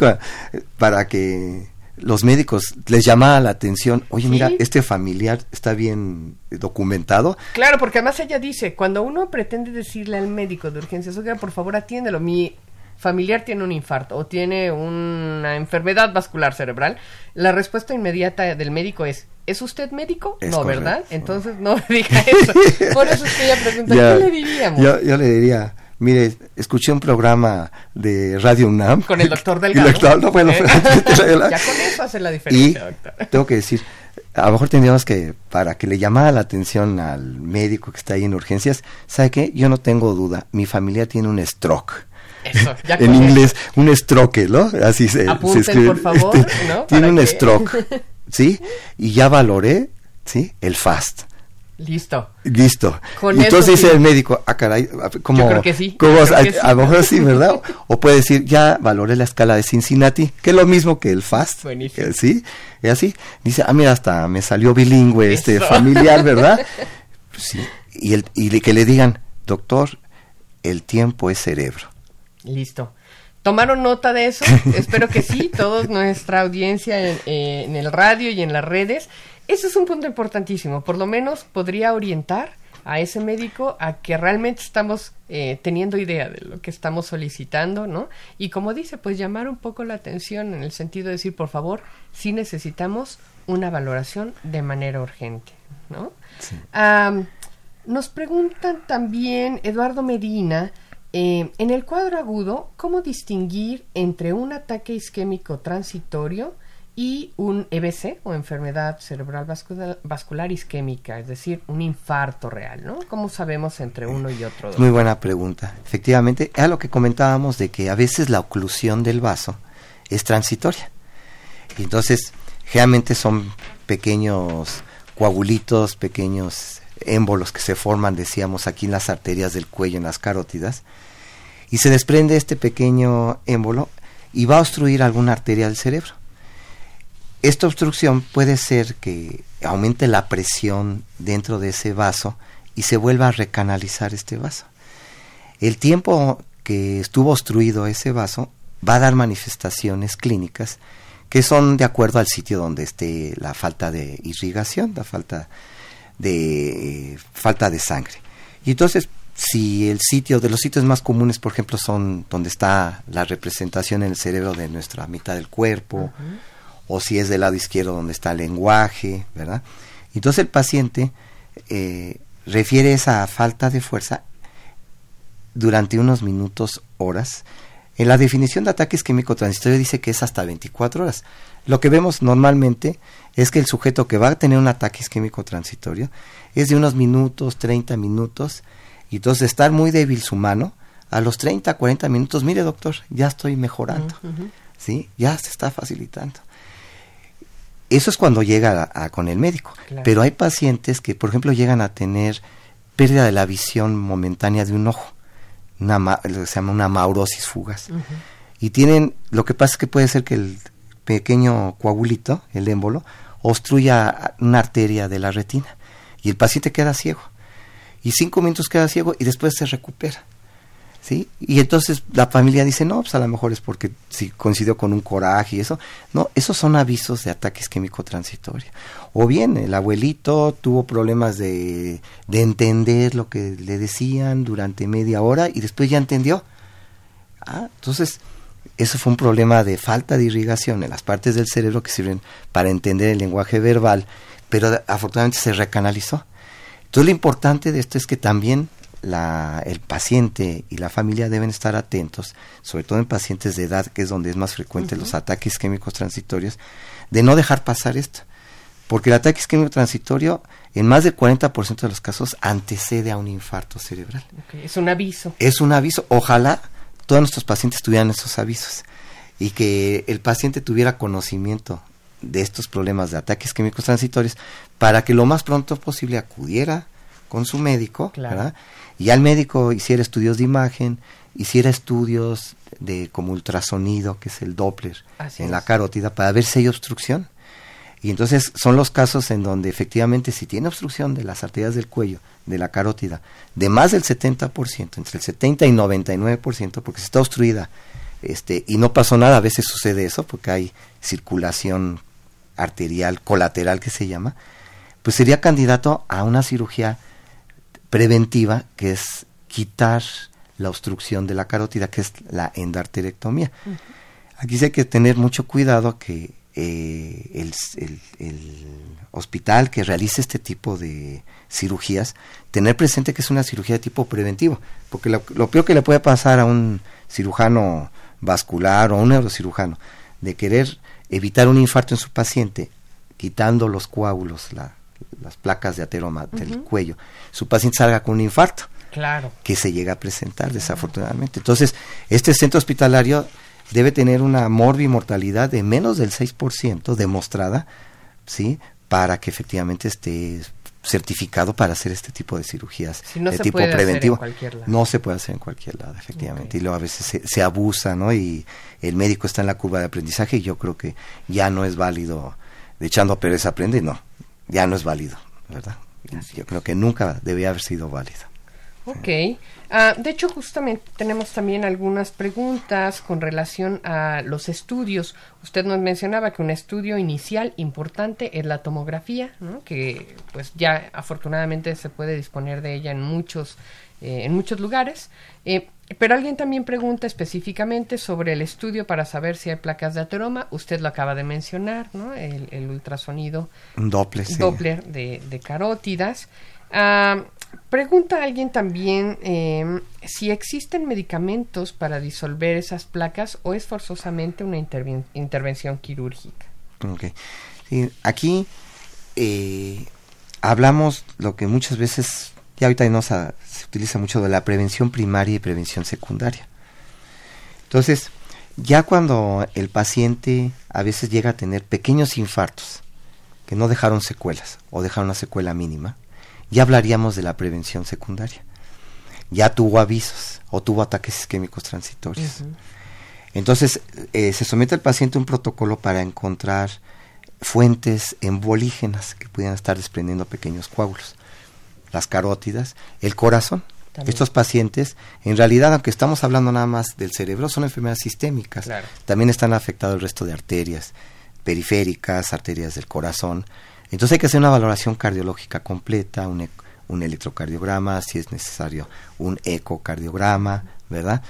para que los médicos les llamaba la atención, oye, mira, este familiar está bien documentado. Claro, porque además ella dice, cuando uno pretende decirle al médico de urgencias, oiga, por favor atiéndelo, mi familiar tiene un infarto o tiene una enfermedad vascular cerebral, la respuesta inmediata del médico es, ¿es usted médico? no, ¿verdad? Entonces no diga eso. Por eso es que ella pregunta, ¿qué le diríamos? yo le diría, Mire, escuché un programa de Radio UNAM. Con el doctor Delgado. El doctor, no, bueno, ya con eso hace la diferencia, doctor. Tengo que decir, a lo mejor tendríamos que, para que le llamara la atención al médico que está ahí en urgencias, ¿sabe qué? Yo no tengo duda, mi familia tiene un stroke. Eso, ya en inglés, un stroke, ¿no? Así se, Apunten, escribe. por favor, ¿no? Tiene un stroke, ¿sí? Y ya valoré, ¿sí? El FAST. Listo. Listo. Entonces dice el médico, ah, caray, como, Yo creo que sí. a, lo mejor sí, ¿verdad? o puede decir, ya valoré la escala de Cincinnati, que es lo mismo que el FAST. Buenísimo. sí, y así. Dice, ah, mira, hasta me salió bilingüe este familiar, ¿verdad? sí. Y, el, y que le digan, doctor, el tiempo es cerebro. Listo. ¿Tomaron nota de eso? Espero que sí, toda nuestra audiencia en, en el radio y en las redes. Ese es un punto importantísimo. Por lo menos podría orientar a ese médico a que realmente estamos eh, teniendo idea de lo que estamos solicitando, ¿no? Y como dice, pues llamar un poco la atención en el sentido de decir, por favor, si necesitamos una valoración de manera urgente, ¿no? nos preguntan también Eduardo Medina, eh, en el cuadro agudo, ¿cómo distinguir entre un ataque isquémico transitorio y un EBC o enfermedad cerebral vascular, isquémica, es decir, un infarto real, ¿no? ¿Cómo sabemos entre uno y otro? Muy buena pregunta. Efectivamente, era lo que comentábamos de que a veces la oclusión del vaso es transitoria. Entonces, generalmente son pequeños coagulitos, pequeños émbolos que se forman, decíamos, aquí en las arterias del cuello, en las carótidas, y se desprende este pequeño émbolo y va a obstruir alguna arteria del cerebro. Esta obstrucción puede ser que aumente la presión dentro de ese vaso y se vuelva a recanalizar este vaso. El tiempo que estuvo obstruido ese vaso va a dar manifestaciones clínicas que son de acuerdo al sitio donde esté la falta de irrigación, la falta de falta de sangre. Y entonces, si el sitio de los sitios más comunes, por ejemplo, son donde está la representación en el cerebro de nuestra mitad del cuerpo, o si es del lado izquierdo donde está el lenguaje, ¿verdad? Entonces el paciente eh, refiere esa falta de fuerza durante unos minutos, horas. En la definición de ataque isquémico transitorio dice que es hasta 24 horas. Lo que vemos normalmente es que el sujeto que va a tener un ataque isquémico transitorio es de unos minutos, 30 minutos, y entonces estar muy débil su mano, a los 30, 40 minutos, mire doctor, ya estoy mejorando, ¿sí? Ya se está facilitando. Eso es cuando llega con el médico. Pero hay pacientes que, por ejemplo, llegan a tener pérdida de la visión momentánea de un ojo, una, se llama una maurosis fugas. Y tienen, lo que pasa es que puede ser que el pequeño coagulito, el émbolo, obstruya una arteria de la retina y el paciente queda ciego. Y cinco minutos queda ciego y después se recupera. ¿Sí? Y entonces la familia dice, no, pues a lo mejor es porque si coincidió con un coraje y eso. No, esos son avisos de ataques químico transitorio. O bien el abuelito tuvo problemas de, de entender lo que le decían durante media hora y después ya entendió. Ah, entonces, eso fue un problema de falta de irrigación en las partes del cerebro que sirven para entender el lenguaje verbal, pero afortunadamente se recanalizó. Entonces lo importante de esto es que también la, el paciente y la familia deben estar atentos, sobre todo en pacientes de edad, que es donde es más frecuente los ataques químicos transitorios, de no dejar pasar esto. Porque el ataque isquémico transitorio, en más del 40% de los casos, antecede a un infarto cerebral. Es un aviso. Es un aviso. Ojalá todos nuestros pacientes tuvieran esos avisos y que el paciente tuviera conocimiento de estos problemas de ataques químicos transitorios para que lo más pronto posible acudiera con su médico, ¿verdad? Y al médico hiciera estudios de imagen, hiciera estudios de como ultrasonido, que es el Doppler, en la carótida, para ver si hay obstrucción. Y entonces son los casos en donde efectivamente si tiene obstrucción de las arterias del cuello, de la carótida, de más del 70%, entre el 70 y 99%, porque si está obstruida este, y no pasó nada, a veces sucede eso, porque hay circulación arterial colateral que se llama, pues sería candidato a una cirugía preventiva, que es quitar la obstrucción de la carótida, que es la endarterectomía. Aquí sí hay que tener mucho cuidado que eh, el, hospital que realice este tipo de cirugías, tener presente que es una cirugía de tipo preventivo, porque lo, peor que le puede pasar a un cirujano vascular o a un neurocirujano, de querer evitar un infarto en su paciente, quitando los coágulos, la, las placas de ateroma del cuello, su paciente salga con un infarto. Claro. Que se llega a presentar, desafortunadamente. Entonces, este centro hospitalario debe tener una morbimortalidad de menos del 6% demostrada, ¿sí? Para que efectivamente esté certificado para hacer este tipo de cirugías de tipo preventivo. No se puede hacer en cualquier lado, efectivamente. Y luego a veces se, se, abusa, ¿no? Y el médico está en la curva de aprendizaje y yo creo que ya no es válido, de echando a pereza aprende, no ya no es válido, ¿verdad? Yo creo que nunca debía haber sido válido. Ok. Ah, de hecho, justamente tenemos también algunas preguntas con relación a los estudios. Usted nos mencionaba que un estudio inicial importante es la tomografía, ¿no? que pues ya afortunadamente se puede disponer de ella en muchos, eh, en muchos lugares. Eh, pero alguien también pregunta específicamente sobre el estudio para saber si hay placas de ateroma. Usted lo acaba de mencionar, ¿no? El, ultrasonido Doppler, Doppler de, carótidas. Ah, Pregunta alguien también em, si existen medicamentos para disolver esas placas o es forzosamente una intervención quirúrgica. Okay. aquí eh, hablamos lo que muchas veces, ya ahorita no se utiliza mucho de la prevención primaria y prevención secundaria. Entonces, ya cuando el paciente a veces llega a tener pequeños infartos que no dejaron secuelas o dejaron una secuela mínima, ya hablaríamos de la prevención secundaria. Ya tuvo avisos o tuvo ataques isquémicos transitorios. Entonces, eh, se somete al paciente a un protocolo para encontrar fuentes embolígenas que pudieran estar desprendiendo pequeños coágulos. Las carótidas, el corazón. Estos pacientes, en realidad, aunque estamos hablando nada más del cerebro, son enfermedades sistémicas. También están afectados el resto de arterias periféricas, arterias del corazón. Entonces hay que hacer una valoración cardiológica completa, un, un electrocardiograma, si es necesario, un ecocardiograma, ¿verdad?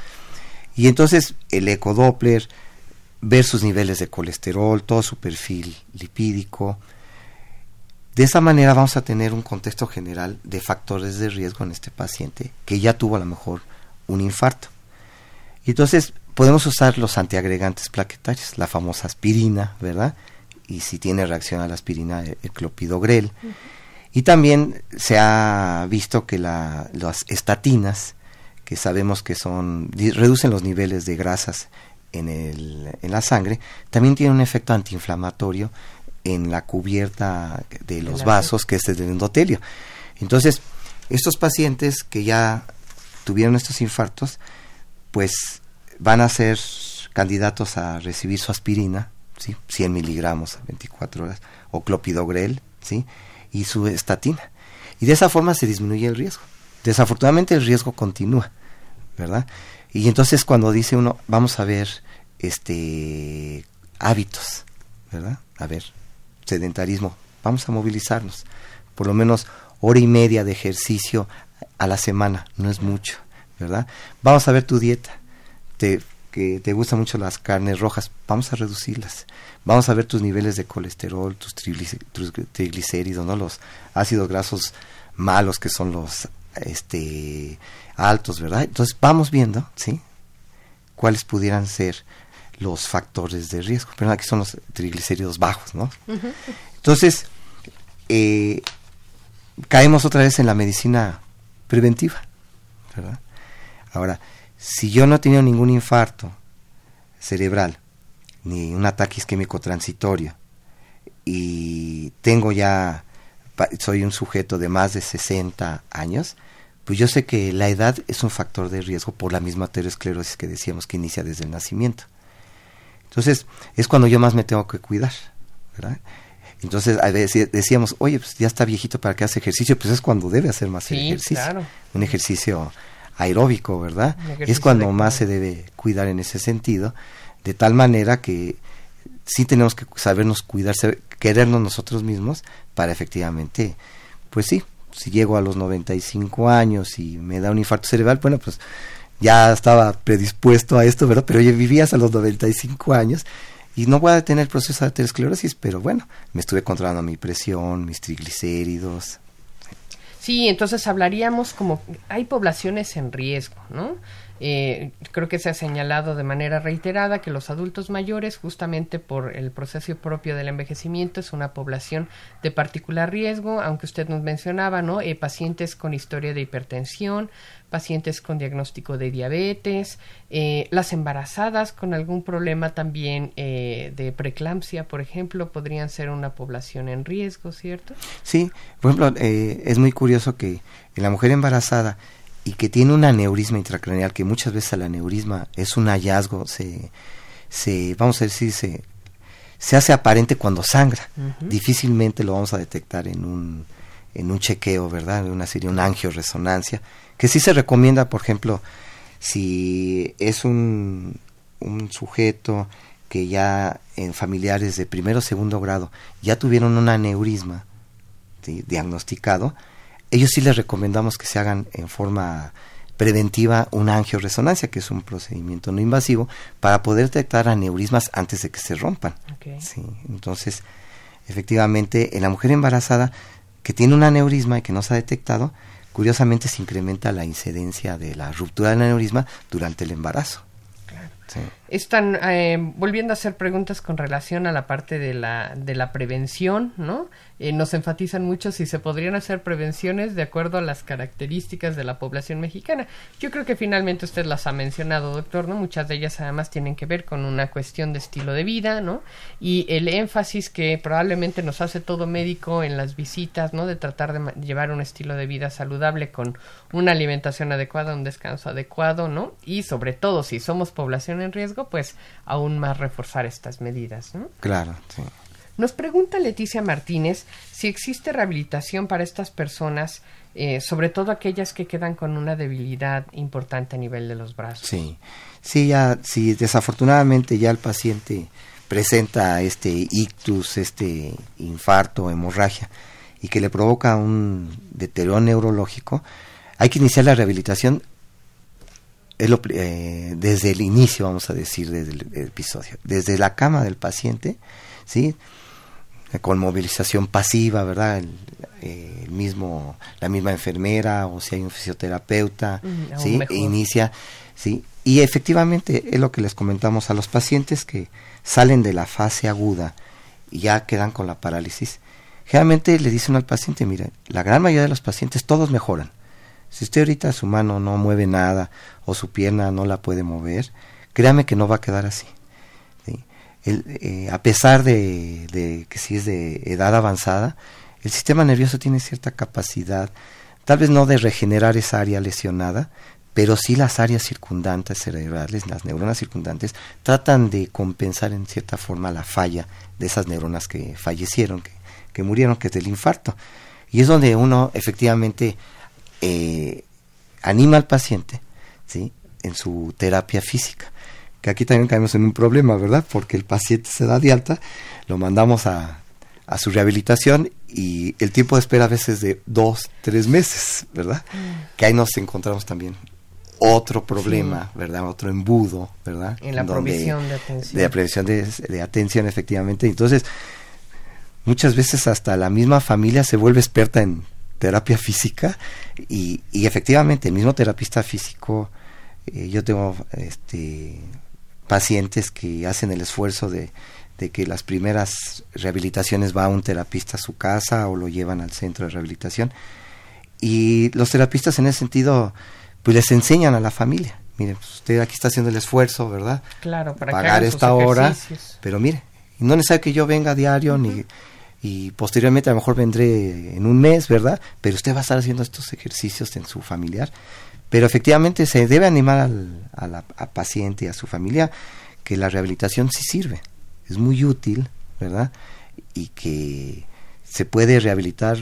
Y entonces el ecodoppler, ver sus niveles de colesterol, todo su perfil lipídico. De esa manera vamos a tener un contexto general de factores de riesgo en este paciente que ya tuvo a lo mejor un infarto. Entonces podemos usar los antiagregantes plaquetarios, la famosa aspirina, ¿verdad? Y si tiene reacción a la aspirina, el clopidogrel. Y también se ha visto que las estatinas, que sabemos que son reducen los niveles de grasas en, el, en la sangre, también tiene un efecto antiinflamatorio en la cubierta de los vasos, que es el endotelio. Entonces, estos pacientes que ya tuvieron estos infartos, pues van a ser candidatos a recibir su aspirina, ¿sí? 100 miligramos a 24 horas, o clopidogrel, ¿sí? y su estatina. Y de esa forma se disminuye el riesgo. Desafortunadamente el riesgo continúa, ¿verdad? Y entonces cuando dice uno, vamos a ver este hábitos, ¿verdad? A ver, sedentarismo, vamos a movilizarnos. Por lo menos hora y media de ejercicio a la semana, no es mucho, ¿verdad? Vamos a ver tu dieta. Te, que te gustan mucho las carnes rojas, vamos a reducirlas. Vamos a ver tus niveles de colesterol, tus, triglicéridos, ¿no? Los ácidos grasos malos que son los este altos, ¿verdad? Entonces vamos viendo, ¿sí? Cuáles pudieran ser los factores de riesgo. Pero aquí son los triglicéridos bajos, ¿no? Entonces, eh, caemos otra vez en la medicina preventiva, ¿verdad? Ahora, si yo no he tenido ningún infarto cerebral, ni un ataque isquémico transitorio, y tengo ya, soy un sujeto de más de 60 años, pues yo sé que la edad es un factor de riesgo por la misma aterosclerosis que decíamos que inicia desde el nacimiento. Entonces, es cuando yo más me tengo que cuidar, ¿verdad? Entonces, a veces decíamos, oye, pues ya está viejito para que hace ejercicio, pues es cuando debe hacer más ejercicio. Un ejercicio aeróbico, ¿verdad? Es cuando más se debe cuidar en ese sentido, de tal manera que sí tenemos que sabernos cuidar, querernos nosotros mismos para efectivamente, pues sí, si llego a los 95 años y me da un infarto cerebral, bueno, pues ya estaba predispuesto a esto, ¿verdad? Pero yo vivía hasta los 95 años y no voy a tener proceso de aterosclerosis, pero bueno, me estuve controlando mi presión, mis triglicéridos. Sí, entonces hablaríamos como hay poblaciones en riesgo, ¿no? Eh, creo que se ha señalado de manera reiterada que los adultos mayores, justamente por el proceso propio del envejecimiento, es una población de particular riesgo, aunque usted nos mencionaba, ¿no? Eh, pacientes con historia de hipertensión, pacientes con diagnóstico de diabetes, eh, las embarazadas con algún problema también de preeclampsia, por ejemplo, podrían ser una población en riesgo, ¿cierto? Sí, por ejemplo, es muy curioso que en la mujer embarazada y que tiene un aneurisma intracraneal, que muchas veces el aneurisma es un hallazgo, se, se vamos a decir, se, se hace aparente cuando sangra. Difícilmente lo vamos a detectar en un, en un chequeo, ¿verdad? En una serie, un angioresonancia, que sí se recomienda, por ejemplo, si es un, un sujeto que ya en familiares de primero o segundo grado ya tuvieron un aneurisma diagnosticado, ellos sí les recomendamos que se hagan en forma preventiva una angioresonancia, que es un procedimiento no invasivo, para poder detectar aneurismas antes de que se rompan. Sí, entonces, efectivamente, en la mujer embarazada que tiene un aneurisma y que no se ha detectado, curiosamente se incrementa la incidencia de la ruptura del aneurisma durante el embarazo. Están eh, volviendo a hacer preguntas con relación a la parte de la, de la prevención, ¿no? Eh, nos enfatizan mucho si se podrían hacer prevenciones de acuerdo a las características de la población mexicana. Yo creo que finalmente usted las ha mencionado, doctor, ¿no? Muchas de ellas además tienen que ver con una cuestión de estilo de vida, ¿no? Y el énfasis que probablemente nos hace todo médico en las visitas, ¿no? De tratar de llevar un estilo de vida saludable con una alimentación adecuada, un descanso adecuado, ¿no? Y sobre todo, si somos población en riesgo, pues aún más reforzar estas medidas, ¿no? Claro, sí. Nos pregunta Leticia Martínez si existe rehabilitación para estas personas, eh, sobre todo aquellas que quedan con una debilidad importante a nivel de los brazos. Sí, sí, ya, sí, desafortunadamente ya el paciente presenta este ictus, este infarto, hemorragia, y que le provoca un deterioro neurológico, hay que iniciar la rehabilitación eh, desde el inicio, vamos a decir, desde el, episodio, desde la cama del paciente, ¿sí? con movilización pasiva, ¿verdad? El, eh, mismo, la misma enfermera o si hay un fisioterapeuta, ¿sí? E inicia, ¿sí? Y efectivamente es lo que les comentamos a los pacientes que salen de la fase aguda y ya quedan con la parálisis. Generalmente le dicen al paciente, mire, la gran mayoría de los pacientes todos mejoran. Si usted ahorita su mano no mueve nada o su pierna no la puede mover, créame que no va a quedar así. Eh, a pesar de, que si es de edad avanzada, el sistema nervioso tiene cierta capacidad, tal vez no de regenerar esa área lesionada, pero sí las áreas circundantes cerebrales, las neuronas circundantes, tratan de compensar en cierta forma la falla de esas neuronas que fallecieron, que, que murieron, que es del infarto. Y es donde uno efectivamente eh, anima al paciente ¿sí? en su terapia física que aquí también caemos en un problema, ¿verdad? Porque el paciente se da de alta, lo mandamos a, a su rehabilitación y el tiempo de espera a veces de dos, tres meses, ¿verdad? Mm. Que ahí nos encontramos también otro problema, ¿verdad? Otro embudo, ¿verdad? En la provisión de atención. De la provisión de, atención, efectivamente. Entonces, muchas veces hasta la misma familia se vuelve experta en terapia física y, y efectivamente el mismo terapista físico, eh, yo tengo este pacientes que hacen el esfuerzo de, que las primeras rehabilitaciones va a un terapista a su casa o lo llevan al centro de rehabilitación. Y los terapistas en ese sentido, pues les enseñan a la familia. Mire, pues, usted aquí está haciendo el esfuerzo, ¿verdad? Claro, para pagar esta hora. Pero mire, no necesita que yo venga a diario ni y posteriormente a lo mejor vendré en un mes, ¿verdad? Pero usted va a estar haciendo estos ejercicios en su familiar. Pero efectivamente se debe animar al, a la paciente y a su familia que la rehabilitación sí sirve, es muy útil, ¿verdad? Y que se puede rehabilitar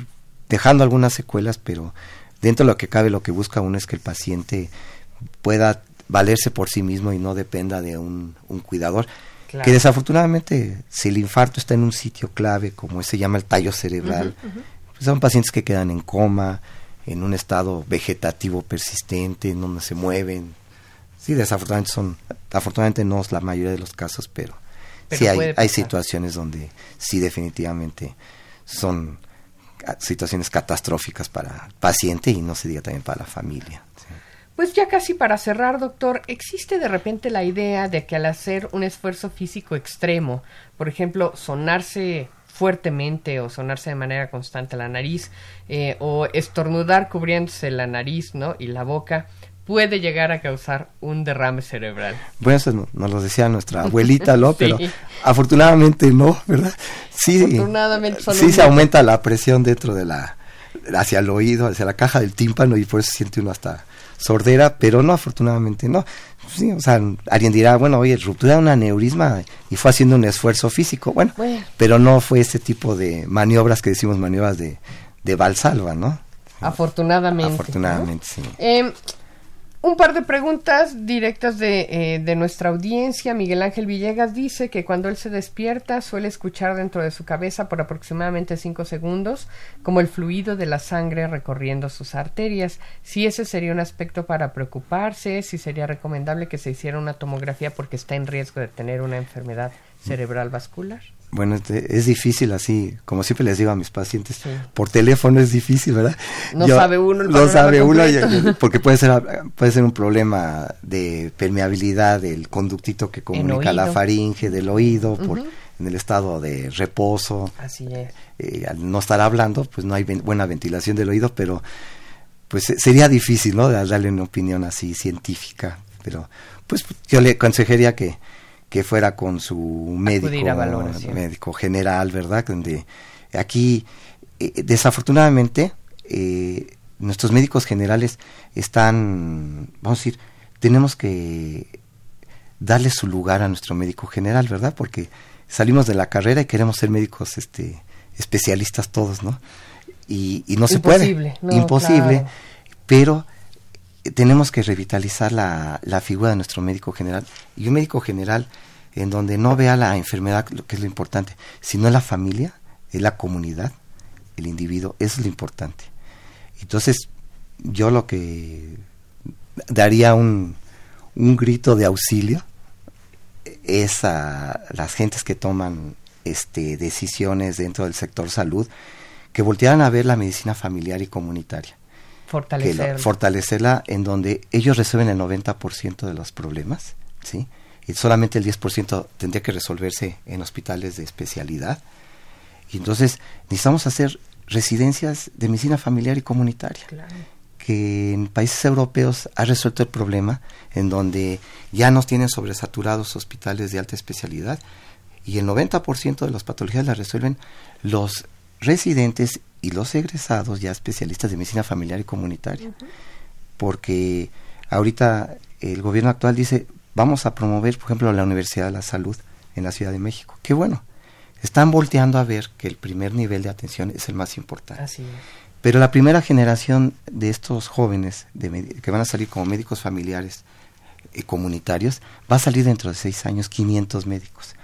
dejando algunas secuelas, pero dentro de lo que cabe lo que busca uno es que el paciente pueda valerse por sí mismo y no dependa de un, cuidador. Que desafortunadamente, si el infarto está en un sitio clave, como se llama el tallo cerebral, pues son pacientes que quedan en coma, en un estado vegetativo persistente, en donde se mueven. Sí, desafortunadamente son, afortunadamente no es la mayoría de los casos, pero, sí hay, hay situaciones donde sí definitivamente son situaciones catastróficas para el paciente y no se diga también para la familia. Pues ya casi para cerrar, doctor, ¿existe de repente la idea de que al hacer un esfuerzo físico extremo, por ejemplo, sonarse fuertemente o sonarse de manera constante la nariz eh, o estornudar cubriéndose la nariz ¿no? y la boca puede llegar a causar un derrame cerebral. Bueno, eso nos lo decía nuestra abuelita, ¿no? Pero afortunadamente no, ¿verdad? Sí, afortunadamente sí se aumenta la presión dentro de la, hacia el oído, hacia la caja del tímpano y por eso siente uno hasta sordera, pero no, afortunadamente no. Sí, o sea, alguien dirá, bueno, oye, ruptura de un aneurisma y fue haciendo un esfuerzo físico, bueno, pero no fue ese tipo de maniobras que decimos maniobras de, de Valsalva, ¿no? Afortunadamente. Afortunadamente, sí. Eh, un par de preguntas directas de, eh, de, nuestra audiencia. Miguel Ángel Villegas dice que cuando él se despierta suele escuchar dentro de su cabeza por aproximadamente cinco segundos como el fluido de la sangre recorriendo sus arterias. Si ese sería un aspecto para preocuparse, si sería recomendable que se hiciera una tomografía porque está en riesgo de tener una enfermedad cerebral vascular. Bueno, este, es difícil así, como siempre les digo a mis pacientes, por teléfono es difícil, ¿verdad? No sabe uno el No sabe uno, porque puede ser, puede ser un problema de permeabilidad del conductito que comunica la faringe, del oído, por, en el estado de reposo. Así es. Eh, al no estar hablando, pues no hay buena ventilación del oído, pero pues sería difícil, ¿no? Darle una opinión así científica, pero pues yo le aconsejaría que, que fuera con su médico, médico general, ¿verdad? Donde aquí, eh, desafortunadamente, eh, nuestros médicos generales están, vamos a decir, tenemos que darle su lugar a nuestro médico general, ¿verdad? Porque salimos de la carrera y queremos ser médicos este, especialistas todos, ¿no? Y, y no se puede. Imposible. Pero tenemos que revitalizar la, figura de nuestro médico general. Y un médico general en donde no vea la enfermedad, lo que es lo importante, sino la familia, es la comunidad, el individuo, eso es lo importante. Entonces, yo lo que daría un, un grito de auxilio es a las gentes que toman este, decisiones dentro del sector salud, que voltearan a ver la medicina familiar y comunitaria. Fortalecerla. fortalecerla en donde ellos resuelven el 90% de los problemas, ¿sí? Y solamente el 10% tendría que resolverse en hospitales de especialidad. Y entonces necesitamos hacer residencias de medicina familiar y comunitaria. Que en países europeos ha resuelto el problema en donde ya nos tienen sobresaturados hospitales de alta especialidad y el 90% de las patologías las resuelven los residentes y los egresados ya especialistas de medicina familiar y comunitaria. Porque ahorita el gobierno actual dice, vamos a promover, por ejemplo, la Universidad de la Salud en la Ciudad de México. Qué bueno. Están volteando a ver que el primer nivel de atención es el más importante. Pero la primera generación de estos jóvenes que van a salir como médicos familiares y comunitarios va a salir dentro de seis años 500 médicos.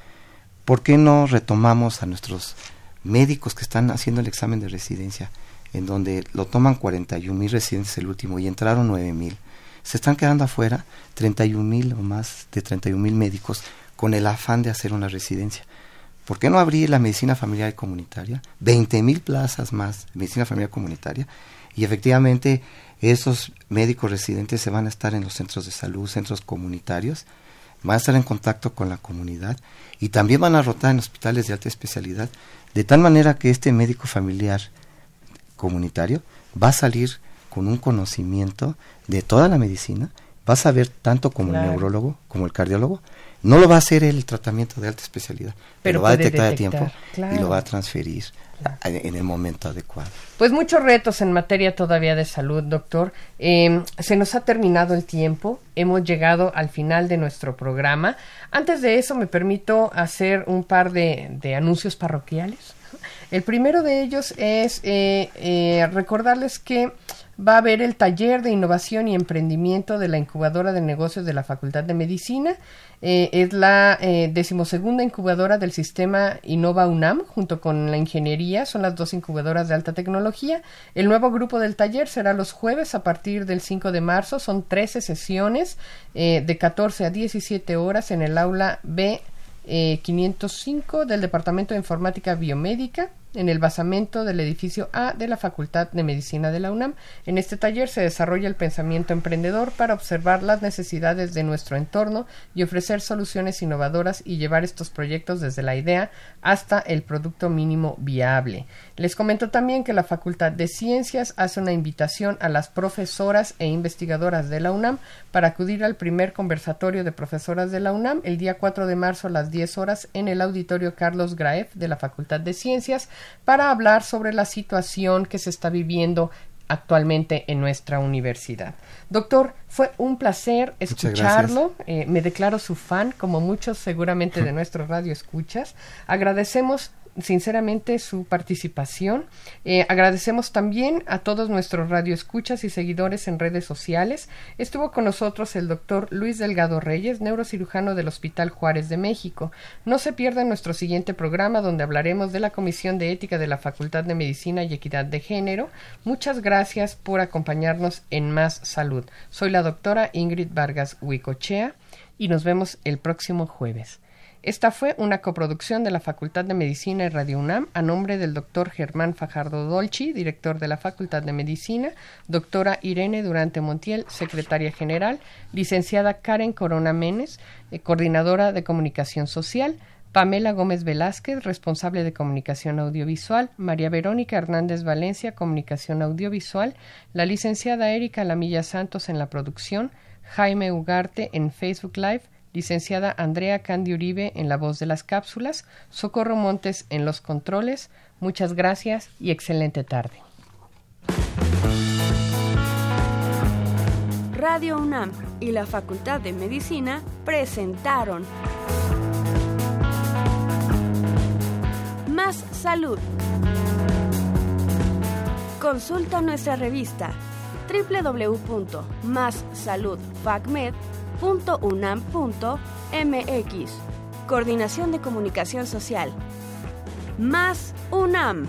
¿Por qué no retomamos a nuestros médicos que están haciendo el examen de residencia, en donde lo toman 41 mil residentes el último y entraron 9 mil? Se están quedando afuera 31 mil o más de 31 mil médicos con el afán de hacer una residencia. ¿Por qué no abrir la medicina familiar y comunitaria? 20 mil plazas más de medicina familiar comunitaria. Y efectivamente esos médicos residentes se van a estar en los centros de salud, centros comunitarios, van a estar en contacto con la comunidad y también van a rotar en hospitales de alta especialidad, de tal manera que este médico familiar comunitario va a salir con un conocimiento de toda la medicina, va a saber tanto como el neurólogo, como el cardiólogo, no lo va a hacer el tratamiento de alta especialidad, pero, va a detectar, a tiempo y lo va a transferir en el momento adecuado. Pues muchos retos en materia todavía de salud, doctor. Em, se nos ha terminado el tiempo, hemos llegado al final de nuestro programa. Antes de eso, me permito hacer un par de, anuncios parroquiales. El primero de ellos es eh, eh, recordarles que va a haber el taller de innovación y emprendimiento de la incubadora de negocios de la Facultad de Medicina. Eh, es la eh, decimosegunda incubadora del sistema Innova UNAM, junto con la ingeniería, son las dos incubadoras de alta tecnología. El nuevo grupo del taller será los jueves a partir del 5 de marzo, son 13 sesiones eh, de 14 a 17 horas en el aula B. 505 del Departamento de Informática Biomédica en el basamento del edificio A de la Facultad de Medicina de la UNAM. En este taller se desarrolla el pensamiento emprendedor para observar las necesidades de nuestro entorno y ofrecer soluciones innovadoras y llevar estos proyectos desde la idea hasta el producto mínimo viable. Les comento también que la Facultad de Ciencias hace una invitación a las profesoras e investigadoras de la UNAM para acudir al primer conversatorio de profesoras de la UNAM el día 4 de marzo a las 10 horas en el auditorio Carlos Graef de la Facultad de Ciencias para hablar sobre la situación que se está viviendo actualmente en nuestra universidad. Doctor, fue un placer escucharlo. Eh, me declaro su fan, como muchos seguramente de nuestro radio escuchas. Agradecemos sinceramente su participación. Eh, agradecemos también a todos nuestros radioescuchas y seguidores en redes sociales. Estuvo con nosotros el doctor Luis Delgado Reyes, neurocirujano del Hospital Juárez de México. No se pierda nuestro siguiente programa donde hablaremos de la Comisión de Ética de la Facultad de Medicina y Equidad de Género. Muchas gracias por acompañarnos en Más Salud. Soy la doctora Ingrid Vargas Huicochea y nos vemos el próximo jueves. Esta fue una coproducción de la Facultad de Medicina y Radio UNAM a nombre del doctor Germán Fajardo Dolci, director de la Facultad de Medicina, doctora Irene Durante Montiel, secretaria general, licenciada Karen Corona Menes, eh, coordinadora de comunicación social, Pamela Gómez Velázquez, responsable de comunicación audiovisual, María Verónica Hernández Valencia, comunicación audiovisual, la licenciada Erika Lamilla Santos en la producción, Jaime Ugarte en Facebook Live, licenciada Andrea Candy Uribe en la voz de las cápsulas, Socorro Montes en los controles. Muchas gracias y excelente tarde. Radio UNAM y la Facultad de Medicina presentaron Más Salud. Consulta nuestra revista www.massaludfacmed.com .unam.mx Coordinación de Comunicación Social. Más UNAM.